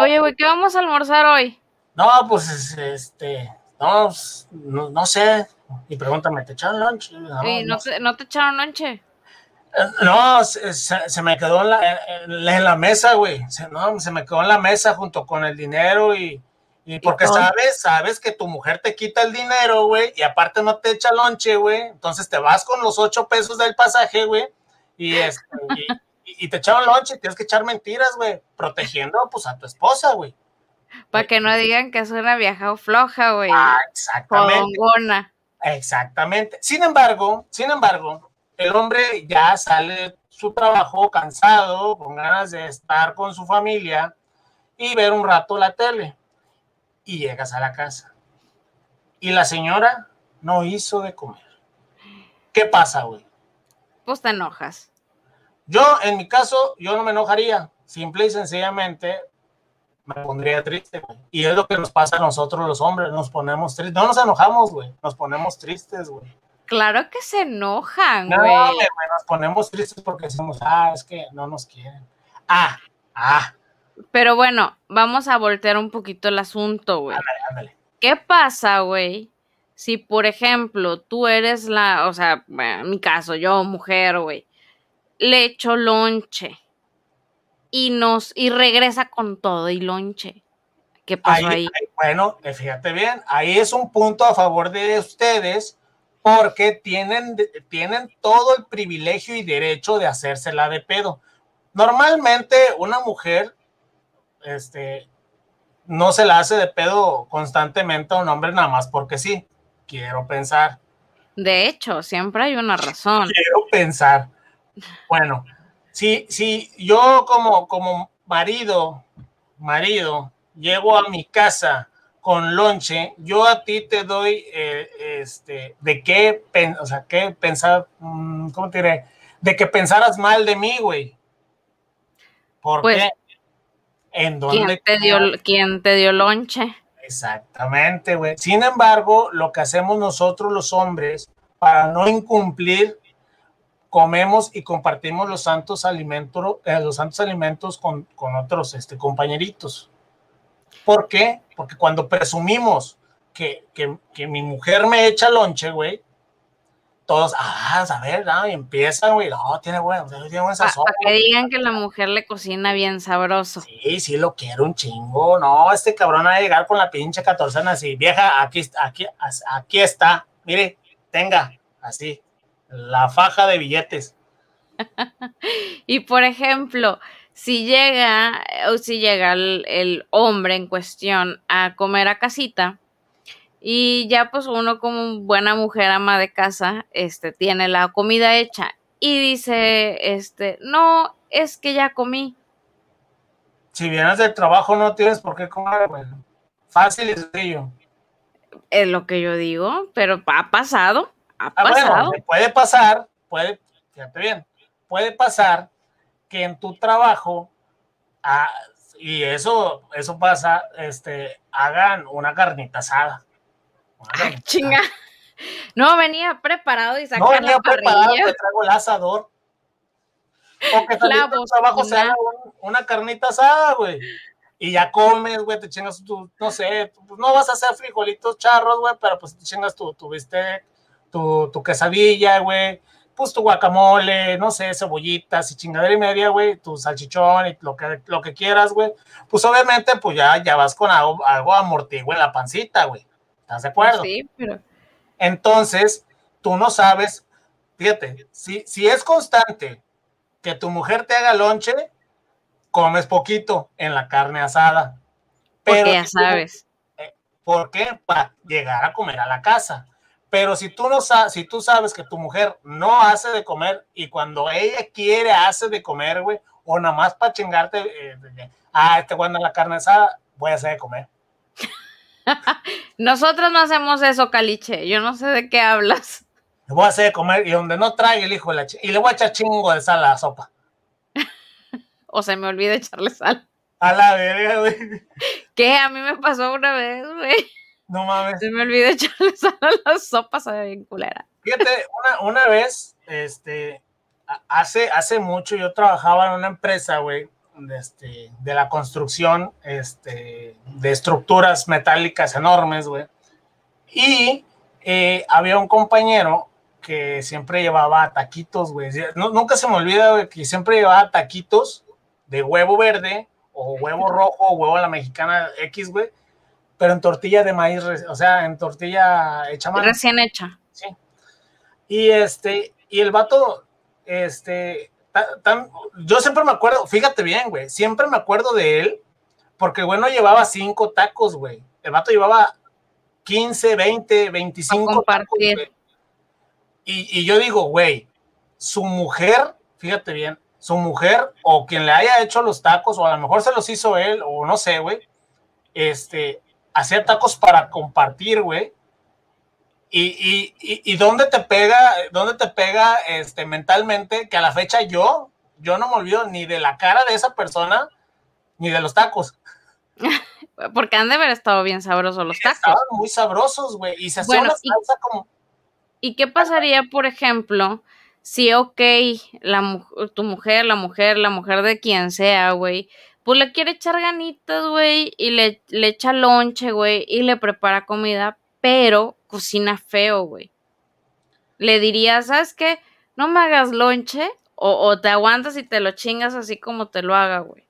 Oye, güey, ¿qué vamos a almorzar hoy? No, pues, este, no, no, sé. Y pregúntame, ¿te echaron lunch? No, no, te, ¿no te echaron lonche? Eh, no, se, se, me quedó en la, en la mesa, güey. Se, no, se me quedó en la mesa junto con el dinero y, y porque sabes, sabes que tu mujer te quita el dinero, güey, y aparte no te echa lonche, güey. Entonces te vas con los ocho pesos del pasaje, güey, y, este, y, te echaron lonche, tienes que echar mentiras, güey, protegiendo pues a tu esposa, güey. Para que no digan que es una vieja floja, güey. Ah, exactamente. Exactamente. Sin embargo, sin embargo, el hombre ya sale su trabajo cansado, con ganas de estar con su familia y ver un rato la tele y llegas a la casa. Y la señora no hizo de comer. ¿Qué pasa, güey? Pues te enojas. Yo, en mi caso, yo no me enojaría. Simple y sencillamente me pondría triste, güey. Y es lo que nos pasa a nosotros los hombres, nos ponemos tristes. No nos enojamos, güey, nos ponemos tristes, güey. Claro que se enojan, güey. No, güey, nos ponemos tristes porque decimos, ah, es que no nos quieren. Ah, ah, pero bueno, vamos a voltear un poquito el asunto, güey. Ándale, ándale. ¿Qué pasa, güey? Si, por ejemplo, tú eres la, o sea, en mi caso, yo, mujer, güey, le echo lonche y nos, y regresa con todo y lonche. ¿Qué pasó ahí? bueno, fíjate bien, ahí es un punto a favor de ustedes porque tienen, tienen todo el privilegio y derecho de hacérsela de pedo. Normalmente una mujer este, no se la hace de pedo constantemente a un hombre nada más porque sí. Quiero pensar. De hecho, siempre hay una razón. Quiero pensar. Bueno, si, si yo como, como marido, marido, llego a mi casa con lonche, yo a ti te doy, eh, este, de qué, o sea, qué pensar, mm, ¿cómo te diré? De que pensaras mal de mí, güey. ¿Por pues, qué? ¿En ¿Quién te dio, ¿quién te dio lonche? Exactamente, güey. Sin embargo, lo que hacemos nosotros los hombres para no incumplir, comemos y compartimos los santos alimentos, eh, los santos alimentos con, con otros este, compañeritos. ¿Por qué? Porque cuando presumimos que, que, que mi mujer me echa lonche, güey, todos, ah, a ver, y empiezan, güey, no, tiene buen, tiene buen sazón. Para que digan que la mujer le cocina bien sabroso. Sí, sí, lo quiero un chingo, no, este cabrón va a llegar con la pinche catorcena así, vieja, aquí, aquí, aquí está, mire, tenga, así, la faja de billetes. (laughs) y por ejemplo, si llega, o si llega el hombre en cuestión a comer a casita, y ya pues uno como buena mujer ama de casa, este, tiene la comida hecha y dice, este, no, es que ya comí. Si vienes del trabajo no tienes por qué comer, güey. Fácil y sencillo. Es lo que yo digo, pero ha pasado, ha ah, pasado. puede pasar, puede, fíjate bien, puede pasar que en tu trabajo, ah, y eso, eso pasa, este, hagan una carnita asada Ay, chinga. No, venía preparado y sacó no, venía preparado, te traigo el asador. O que la trabajo sea una carnita asada, güey. Y ya comes, güey, te chingas tu, no sé, pues no vas a hacer frijolitos charros, güey, pero pues te chingas tu, tu bistec, tu, tu quesadilla, güey. pues tu guacamole, no sé, cebollitas y chingadera y media, güey, tu salchichón y lo que, lo que quieras, güey, pues obviamente, pues ya, ya vas con algo, algo amortiguo en la pancita, güey. ¿Estás de acuerdo? Sí, pero. Entonces, tú no sabes, fíjate, si, si es constante que tu mujer te haga lonche, comes poquito en la carne asada. Pero ya sabes. Eh, ¿Por qué? Para llegar a comer a la casa. Pero si tú no sabes, si tú sabes que tu mujer no hace de comer y cuando ella quiere hace de comer, güey, o nada más para chingarte, eh, ah, este güey la carne asada, voy a hacer de comer. (laughs) Nosotros no hacemos eso, Caliche. Yo no sé de qué hablas. Le voy a hacer de comer y donde no traiga el hijo de la ch y le voy a echar chingo de sal a la sopa. (laughs) o se me olvida echarle sal. A la verga, güey. ¿Qué? A mí me pasó una vez, güey. No mames. Se me olvidó echarle (laughs) sal a las sopas, a bien culera. Fíjate, una, una vez, este, hace, hace mucho yo trabajaba en una empresa, güey, de, este, de la construcción, este, de estructuras metálicas enormes, güey. Y eh, había un compañero que siempre llevaba taquitos, güey. nunca se me olvida, güey, que siempre llevaba taquitos de huevo verde o huevo rojo o huevo a la mexicana X, güey pero en tortilla de maíz, o sea, en tortilla hecha más. Recién hecha. Sí. Y este, y el vato, este, tan, yo siempre me acuerdo, fíjate bien, güey, siempre me acuerdo de él, porque güey no llevaba cinco tacos, güey. El vato llevaba 15, 20, 25 tacos, y, y yo digo, güey, su mujer, fíjate bien, su mujer o quien le haya hecho los tacos, o a lo mejor se los hizo él, o no sé, güey, este, hacía tacos para compartir, güey. Y, y, y, dónde te pega, dónde te pega este, mentalmente que a la fecha yo, yo no me olvido ni de la cara de esa persona, ni de los tacos. (laughs) Porque han de haber estado bien sabrosos los tacos. Estaban muy sabrosos, güey. Y se hacía una salsa como. ¿Y qué pasaría, por ejemplo, si, ok, la, tu mujer, la mujer, la mujer de quien sea, güey, pues le quiere echar ganitas, güey, y le, le echa lonche, güey, y le prepara comida, pero cocina feo, güey. Le diría, ¿sabes qué? No me hagas lonche, o, te aguantas y te lo chingas así como te lo haga, güey.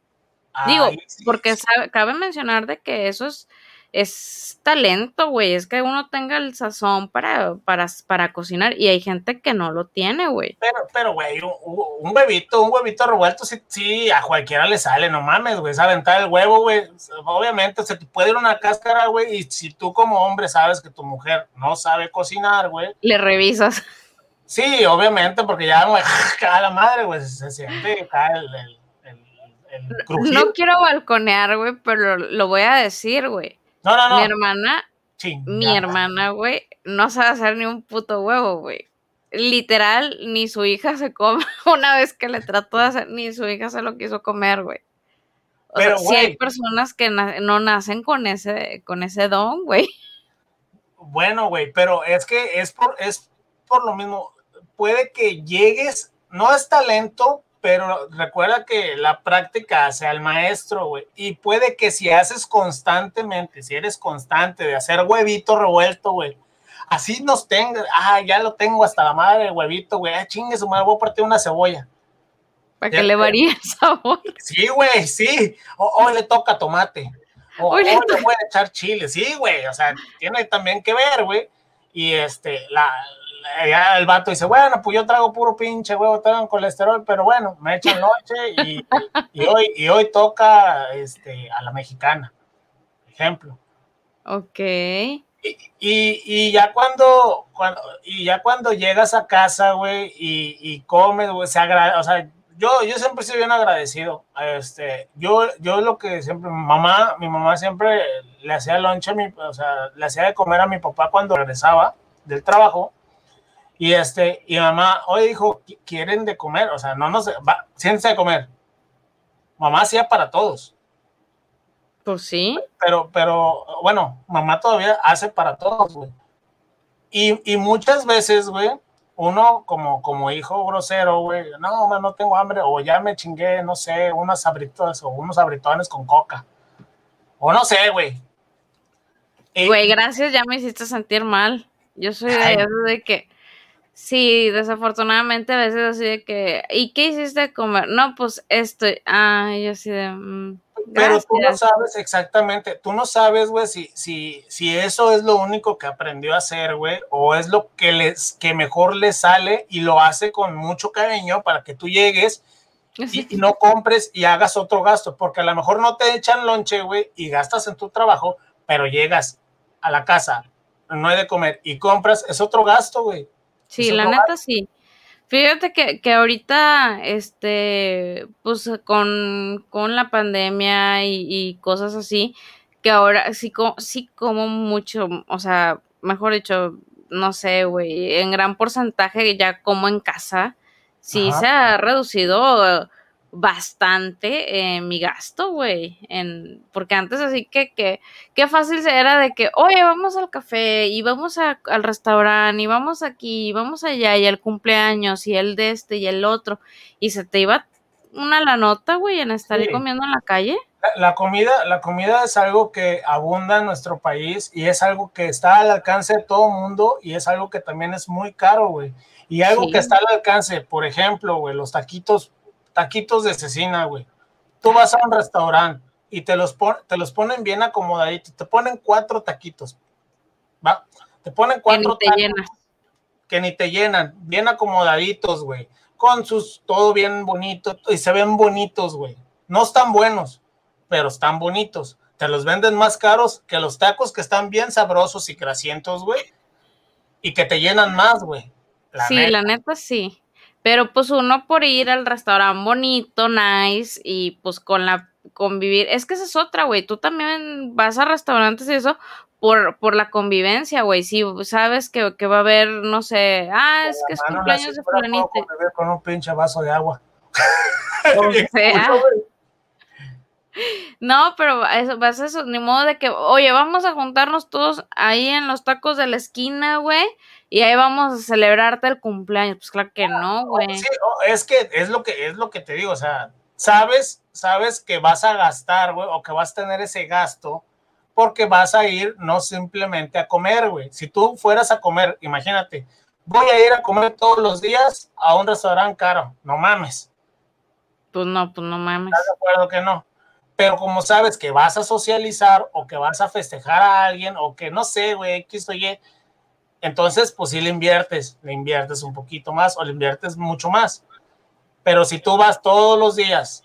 Digo, porque cabe mencionar de que eso es es talento, güey. Es que uno tenga el sazón para, para, para cocinar y hay gente que no lo tiene, güey. Pero, pero, güey, un, un, huevito, un huevito revuelto, sí, sí, a cualquiera le sale, no mames, güey. Es aventar el huevo, güey. Obviamente se te puede ir una cáscara, güey. Y si tú como hombre sabes que tu mujer no sabe cocinar, güey. Le revisas. (laughs) Sí, obviamente, porque ya, güey, (laughs) cada la madre, güey, se, siente cae el, el, el, No quiero balconear, güey, pero lo voy a decir, güey no, no, no. Mi hermana, mi hermana, güey, no sabe hacer ni un puto huevo, güey. Literal, ni su hija se come. (laughs) Una vez que le trató de hacer, ni su hija se lo quiso comer, güey. O Pero, sea, sí hay personas que no nacen con ese, con ese don, güey. (laughs) Bueno, güey, pero es que es por, es por lo mismo. Puede que llegues, no es talento, pero recuerda que la práctica hace al maestro, güey. Y puede que si haces constantemente, si eres constante de hacer huevito revuelto, güey, así nos tenga, ah, ya lo tengo hasta la madre el huevito, güey, ah, chingue su madre, voy a partir una cebolla. Para que le varíe el sabor. Sí, güey, sí. O, le toca tomate. O, o le puede echar chile, sí, güey. O sea, tiene también que ver, güey. Y este, la, ya el vato dice, bueno, pues yo trago puro pinche huevo, traigo colesterol, pero bueno, me echan noche y, y, hoy, y hoy toca este, a la mexicana, ejemplo. Ok. Y, y, ya cuando, cuando, y ya cuando llegas a casa, güey, y, comes, güey, se agrada, o sea, yo, yo siempre soy bien agradecido. Este, yo, yo lo que siempre, mi mamá, mi mamá siempre le hacía lonche o sea, le hacía de comer a mi papá cuando regresaba del trabajo y este, y mamá, hoy dijo, quieren de comer, o sea, no nos, va, siéntense de comer. Mamá hacía para todos. Pues sí. Pero, pero, bueno, mamá todavía hace para todos, güey. Y, y, muchas veces, güey, uno como, como hijo grosero, güey, no, no tengo hambre, o ya me chingué, no sé, unas abritas o unos abritones con coca. O no sé, güey. Güey, gracias, ya me hiciste sentir mal. Yo soy de eso de que Sí, desafortunadamente a veces así de que, ¿y qué hiciste de comer? No, pues esto, ah, yo así de... Mm, Pero tú no sabes exactamente, tú no sabes, güey, si, si, si eso es lo único que aprendió a hacer, güey, o es lo que, les, que mejor le sale y lo hace con mucho cariño para que tú llegues y, y, no (laughs) compres y hagas otro gasto, porque a lo mejor no te echan lonche, güey, y gastas en tu trabajo, pero llegas a la casa, no hay de comer y compras, es otro gasto, güey. Sí, la neta sí. Fíjate que, que ahorita, este, pues con, la pandemia y, cosas así, que ahora sí, sí como mucho, o sea, mejor dicho, no sé, güey, en gran porcentaje ya como en casa, sí se ha reducido bastante eh, mi gasto, güey. En, porque antes así que, que, qué fácil era de que, oye, vamos al café y vamos al restaurante y vamos aquí y vamos allá y el cumpleaños y el de este y el otro. Y se te iba una la nota, güey, en estar comiendo en la calle. La, comida, la comida es algo que abunda en nuestro país y es algo que está al alcance de todo mundo y es algo que también es muy caro, güey. Y algo que está al alcance, por ejemplo, güey, los taquitos taquitos de cecina, güey. Tú vas a un restaurante y te los, te los ponen bien acomodaditos, te ponen cuatro taquitos, ¿va? Te ponen cuatro que ni te que ni te llenan, bien acomodaditos, güey, con sus, todo bien bonito, y se ven bonitos, güey. No están buenos, pero están bonitos. Te los venden más caros que los tacos que están bien sabrosos y crasientos, güey, y que te llenan más, güey. sí, la neta sí. Pero pues uno por ir al restaurante bonito, nice, y pues con la convivir, es que esa es otra, güey, tú también vas a restaurantes y eso por, por la convivencia, güey, si sabes que, que, va a haber, no sé, ah, es que es cumpleaños de fulanito. Con un pinche vaso de agua. (laughs) (laughs) No, pero eso, vas a eso, ni modo de que, oye, vamos a juntarnos todos ahí en los tacos de la esquina, güey, y ahí vamos a celebrarte el cumpleaños. Pues claro que no, güey. Sí, es que es lo que es lo que te digo, o sea, sabes, sabes que vas a gastar, güey, o que vas a tener ese gasto porque vas a ir no simplemente a comer, güey. Si tú fueras a comer, imagínate, voy a ir a comer todos los días a un restaurante caro, no mames. Pues no, pues no mames. ¿Estás de acuerdo que no? Pero como sabes que vas a socializar o que vas a festejar a alguien o que no sé, güey, X o Y, entonces, pues sí le inviertes, le inviertes un poquito más o le inviertes mucho más. Pero si tú vas todos los días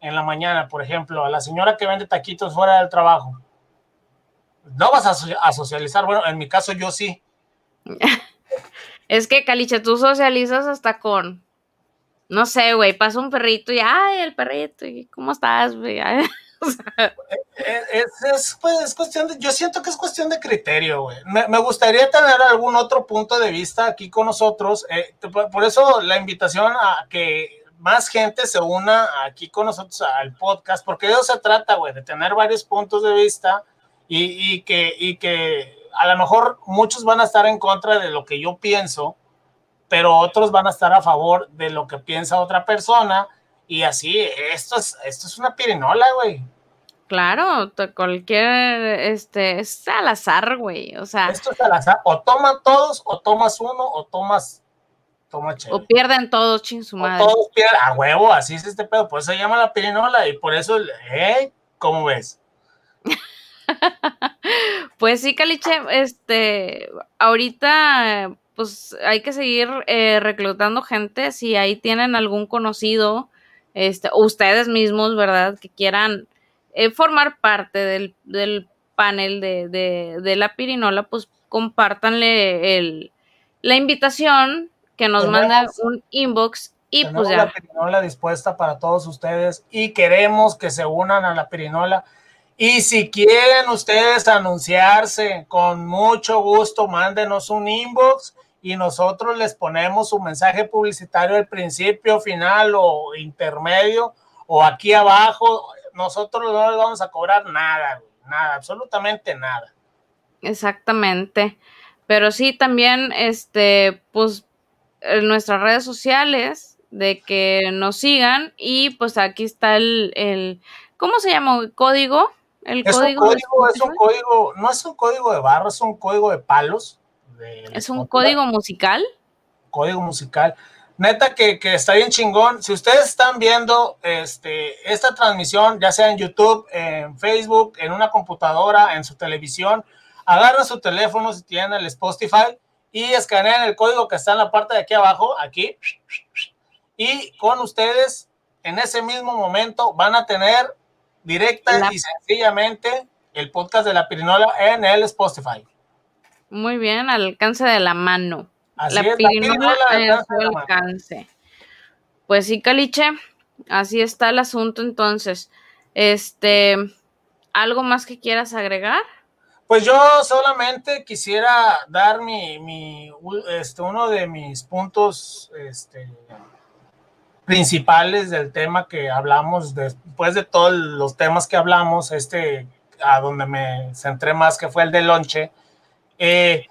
en la mañana, por ejemplo, a la señora que vende taquitos fuera del trabajo, no vas a, socializar. Bueno, en mi caso yo sí. (laughs) es que, Caliche, tú socializas hasta con, no sé, güey, pasa un perrito y, ay, el perrito, ¿cómo estás, güey? (laughs) (laughs) es, pues, es, cuestión de, yo siento que es cuestión de criterio, güey. Me, gustaría tener algún otro punto de vista aquí con nosotros. Eh, por eso la invitación a que más gente se una aquí con nosotros al podcast, porque de eso se trata, güey, de tener varios puntos de vista y, que, y que a lo mejor muchos van a estar en contra de lo que yo pienso, pero otros van a estar a favor de lo que piensa otra persona. Y así, esto es, esto es una pirinola, güey. Claro, cualquier, este, es al azar, güey, o sea. Esto es al azar, o toman todos, o tomas uno, o tomas, toma O pierden todos, ching su madre. O todos pierden, a huevo, así es este pedo, por eso se llama la pirinola, y por eso, ¿eh? ¿Cómo ves? (laughs) pues sí, Caliche, este, ahorita, pues hay que seguir eh, reclutando gente, si ahí tienen algún conocido, este, ustedes mismos, ¿verdad? Que quieran eh, formar parte del, del panel de, de, de, la pirinola, pues compártanle el, la invitación, que nos manda un inbox y pues ya. la pirinola dispuesta para todos ustedes y queremos que se unan a la pirinola. Y si quieren ustedes anunciarse, con mucho gusto, mándenos un inbox y nosotros les ponemos su mensaje publicitario al principio, final o intermedio o aquí abajo nosotros no les vamos a cobrar nada, nada, absolutamente nada. Exactamente. Pero sí, también, este, pues, en nuestras redes sociales, de que nos sigan y pues aquí está el, el ¿cómo se llama? ¿El código? El código, es un código, no es un código de barra, es un código de palos. ¿Es un código musical? código musical. Neta que, que, está bien chingón. Si ustedes están viendo este, esta transmisión, ya sea en YouTube, en Facebook, en una computadora, en su televisión, agarren su teléfono si tienen el Spotify y escanean el código que está en la parte de aquí abajo, aquí, y con ustedes en ese mismo momento van a tener directa y sencillamente el podcast de la pirinola en el Spotify. Muy bien, al alcance de la mano. La, pirinola a su alcance. Pues sí, Caliche, así está el asunto entonces. Este, ¿algo más que quieras agregar? Pues yo solamente quisiera dar mi, mi este, uno de mis puntos este, principales del tema que hablamos, después de todos los temas que hablamos, este, a donde me centré más, que fue el de lonche, eh,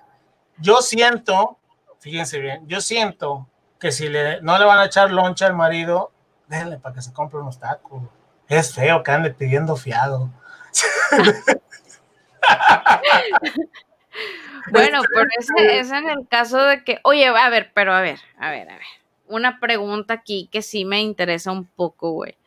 yo siento, fíjense bien, yo siento que si le, no le van a echar lonche al marido, déjenle para que se compre unos tacos. Es feo que ande pidiendo fiado. (laughs) bueno, pero ese es en el caso de que, oye, a ver, pero a ver, a ver, a ver una pregunta aquí que sí me interesa un poco, güey.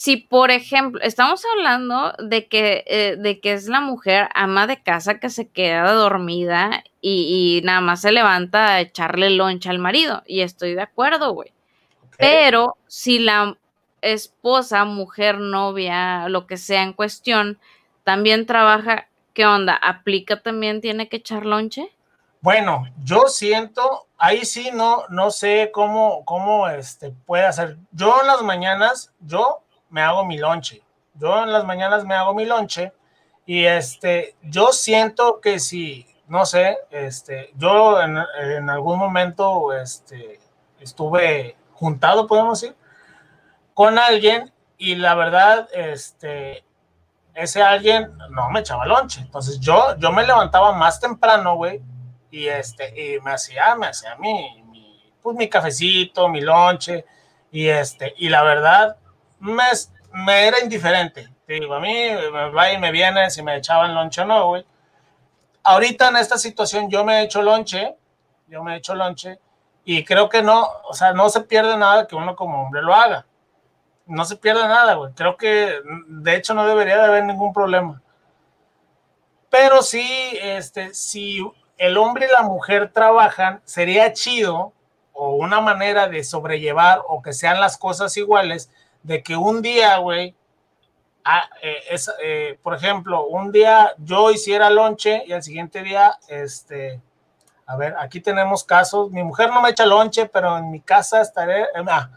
Si, por ejemplo, estamos hablando de que, eh, de que es la mujer ama de casa que se queda dormida y, nada más se levanta a echarle loncha al marido. Y estoy de acuerdo, güey. Pero si la esposa, mujer, novia, lo que sea en cuestión, también trabaja, ¿qué onda? ¿Aplica también, tiene que echar lonche? Bueno, yo siento, ahí sí no, no sé cómo, cómo este, puede hacer. Yo en las mañanas, yo me hago mi lonche. Yo en las mañanas me hago mi lonche y este, yo siento que si, no sé, este, yo en, en algún momento este, estuve juntado, podemos decir, con alguien y la verdad, este, ese alguien no me echaba lonche. Entonces yo, yo me levantaba más temprano, güey, y este, y me hacía, me hacía mi, mi, pues mi cafecito, mi lonche, y este, y la verdad, me, me era indiferente. Te digo, a mí me va y me viene si me echaban lonche o no, güey. Ahorita en esta situación yo me he hecho lonche, yo me he hecho lonche, y creo que no, o sea, no se pierde nada que uno como hombre lo haga. No se pierde nada, güey. Creo que de hecho no debería de haber ningún problema. Pero sí, este, si el hombre y la mujer trabajan, sería chido o una manera de sobrellevar o que sean las cosas iguales, de que un día, güey, ah, eh, es, eh, por ejemplo, un día yo hiciera lonche y al siguiente día, este, a ver, aquí tenemos casos, mi mujer no me echa lonche, pero en mi casa estaré, ah,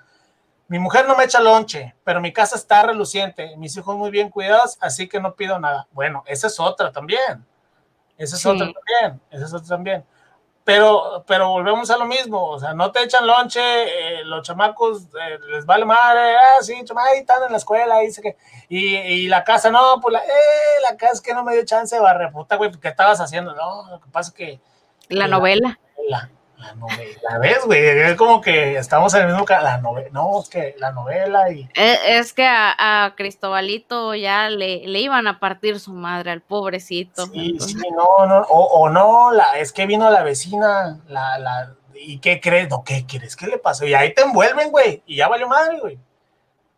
mi mujer no me echa lonche, pero mi casa está reluciente, mis hijos muy bien cuidados, así que no pido nada. Bueno, esa es otra también. Ese es otro también, ese es otro también. Pero, pero volvemos a lo mismo, o sea, no te echan lonche, eh, los chamacos eh, les vale madre, ah, sí, ahí están en la escuela, dice que, y, y, la casa, no, pues la, eh, la casa es que no me dio chance de barrer, puta, güey, ¿qué estabas haciendo? No, lo que pasa es que... La novela. La, la novela, ¿ves, güey? Es como que estamos en el mismo... La novela, no, es que la novela y... E, es, que a, Cristobalito ya le, le, iban a partir su madre al pobrecito. Sí, sí, no, no, o, no, la, es que vino la vecina, la, la, ¿y qué crees? No, ¿qué crees? ¿Qué le pasó? Y ahí te envuelven, güey, y ya valió madre, güey.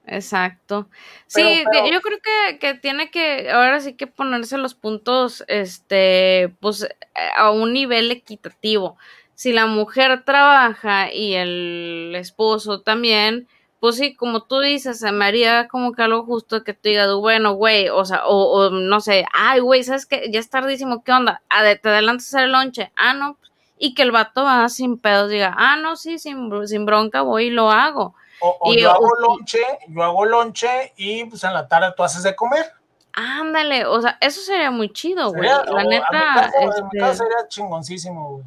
Exacto. Sí, yo creo que, que, tiene que, ahora sí que ponerse los puntos, este, pues, a un nivel equitativo si la mujer trabaja y el esposo también, pues sí, como tú dices, se me haría como que algo justo que tú digas, bueno, güey, o sea, o, no sé, ay, güey, ¿sabes qué? Ya es tardísimo, ¿qué onda? te adelantas el lonche, ah, no, y que el vato va sin pedos, diga, ah, no, sí, sin, sin bronca voy y lo hago. O, yo hago lonche, yo hago lonche y pues en la tarde tú haces de comer. Ándale, o sea, eso sería muy chido, güey. La neta. Este sería chingoncísimo, güey.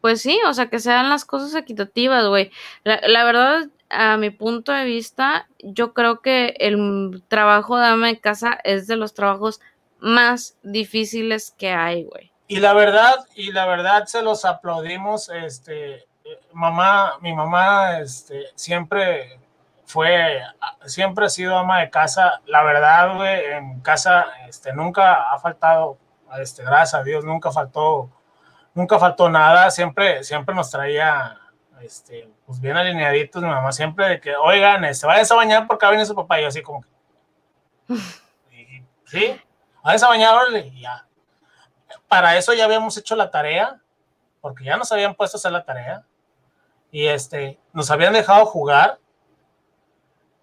Pues sí, o sea, que sean las cosas equitativas, güey. La, verdad, a mi punto de vista, yo creo que el trabajo de ama de casa es de los trabajos más difíciles que hay, güey. Y la verdad, y la verdad se los aplaudimos, este, mamá, mi mamá, este, siempre fue, siempre ha sido ama de casa. La verdad, güey, en casa, este, nunca ha faltado, este, gracias a Dios, nunca faltó nunca faltó nada, siempre, siempre nos traía este, pues bien alineaditos, mi mamá siempre de que, oigan, se este, vayan a bañar porque venir su papá, y yo así como que, (laughs) sí, vayan a bañar, y ya. Para eso ya habíamos hecho la tarea, porque ya nos habían puesto a hacer la tarea, y este, nos habían dejado jugar,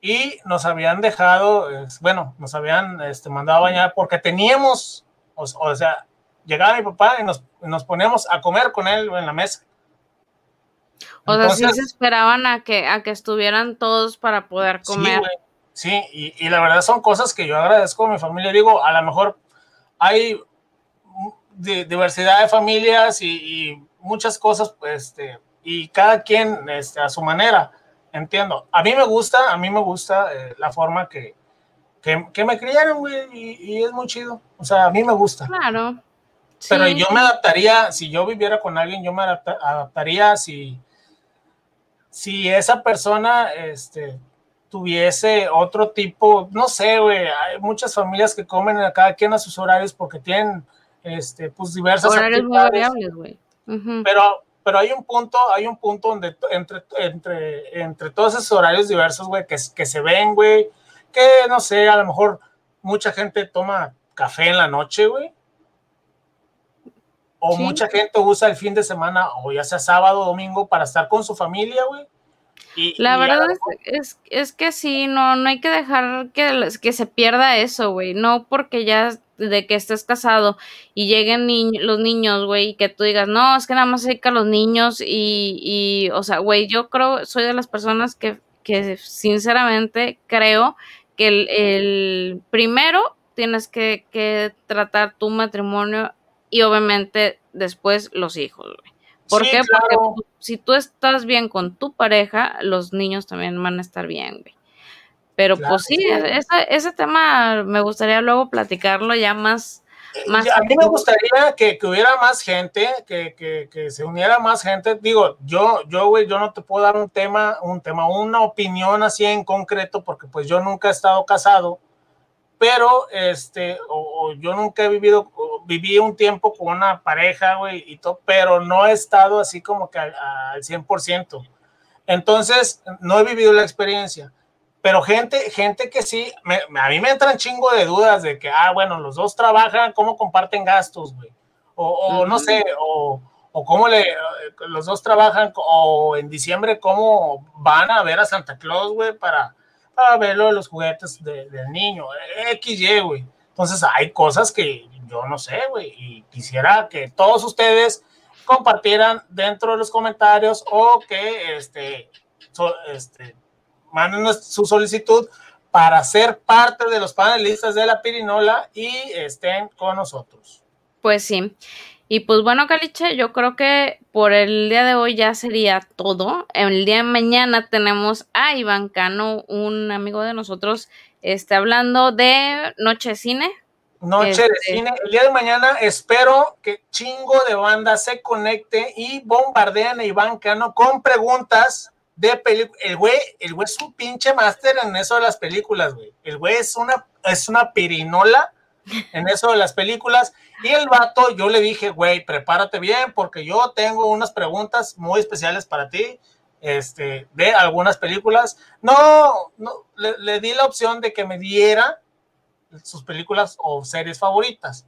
y nos habían dejado, bueno, nos habían este, mandado a bañar porque teníamos, o, sea, llegaba mi papá y nos, nos poníamos a comer con él en la mesa. O sea, sí se esperaban a que, a que estuvieran todos para poder comer. Sí, y, la verdad son cosas que yo agradezco a mi familia. Digo, a lo mejor hay diversidad de familias y, muchas cosas, pues, este, y cada quien este, a su manera entiendo. A mí me gusta, a mí me gusta eh, la forma que, que, me criaron, güey, y, es muy chido. O sea, a mí me gusta. Claro. Pero yo me adaptaría, si yo viviera con alguien, yo me adaptaría si, si esa persona este, tuviese otro tipo, no sé, güey, hay muchas familias que comen a cada quien a sus horarios porque tienen, este, pues diversas horarios muy variables, güey. Pero pero hay un punto, hay un punto donde entre, entre, entre todos esos horarios diversos, güey, que, que se ven, güey, que no sé, a lo mejor mucha gente toma café en la noche, güey. O mucha gente usa el fin de semana, o ya sea sábado o domingo, para estar con su familia, güey. Y, la verdad es, es, que sí, no, no hay que dejar que, que se pierda eso, güey. No porque ya de que estés casado y lleguen los niños, güey, y que tú digas, no, es que nada más se dedica a los niños y, y o sea, güey, yo creo, soy de las personas que, que sinceramente creo que el, el primero tienes que, que, tratar tu matrimonio y obviamente después los hijos, güey. ¿Por qué? Porque si tú estás bien con tu pareja, los niños también van a estar bien, güey. Pero pues sí, ese, ese tema me gustaría luego platicarlo ya más. más a mí me gustaría que, que hubiera más gente, que, que, que, se uniera más gente. Digo, yo, yo, güey, yo no te puedo dar un tema, un tema, una opinión así en concreto, porque pues yo nunca he estado casado, pero este, o, yo nunca he vivido, viví un tiempo con una pareja, güey, y todo, pero no he estado así como que al, al 100%. Entonces, no he vivido la experiencia pero gente, gente que sí, a mí me entran chingo de dudas de que, ah, bueno, los dos trabajan, ¿cómo comparten gastos, güey? O, no sé, o, o, cómo le, los dos trabajan, o en diciembre, ¿cómo van a ver a Santa Claus, güey, para, para ver lo de los juguetes del niño? XY, güey. Entonces, hay cosas que yo no sé, güey, y quisiera que todos ustedes compartieran dentro de los comentarios o que, este, este manden su solicitud para ser parte de los panelistas de la Pirinola y estén con nosotros. Pues sí. Y pues bueno, Caliche, yo creo que por el día de hoy ya sería todo. El día de mañana tenemos a Iván Cano, un amigo de nosotros, este, hablando de Noche de Cine. Noche de este, Cine. El día de mañana espero que chingo de banda se conecte y bombardean a Iván Cano con preguntas de película. El güey, el güey es un pinche máster en eso de las películas, güey. El güey es una, es una pirinola en eso de las películas. Y el vato, yo le dije, güey, prepárate bien, porque yo tengo unas preguntas muy especiales para ti, este, de algunas películas. No, no, le, le di la opción de que me diera sus películas o series favoritas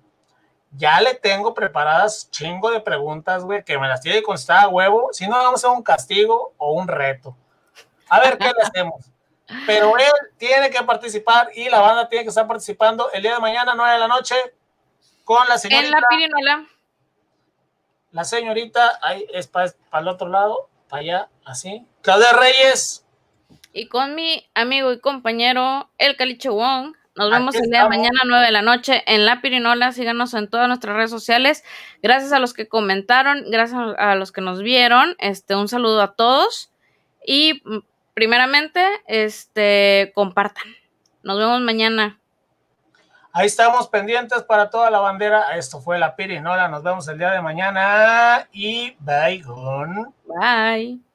ya le tengo preparadas chingo de preguntas, güey, que me las tiene que contestar a huevo. Si no, vamos a un castigo o un reto. A ver qué le hacemos. Pero él tiene que participar y la banda tiene que estar participando el día de mañana, 9 de la noche, con la señorita. En la pirinola. La señorita, ahí es para, el otro lado, para allá, así. Claudia Reyes. Y con mi amigo y compañero, el Caliche Wong. Nos vemos el día de mañana, 9 de la noche, en La Pirinola. Síganos en todas nuestras redes sociales. Gracias a los que comentaron, gracias a los que nos vieron. Este, un saludo a todos. Y mm, primeramente, este, compartan. Nos vemos mañana. Ahí estamos pendientes para toda la bandera. Esto fue La Pirinola. Nos vemos el día de mañana. Y bye. Bye.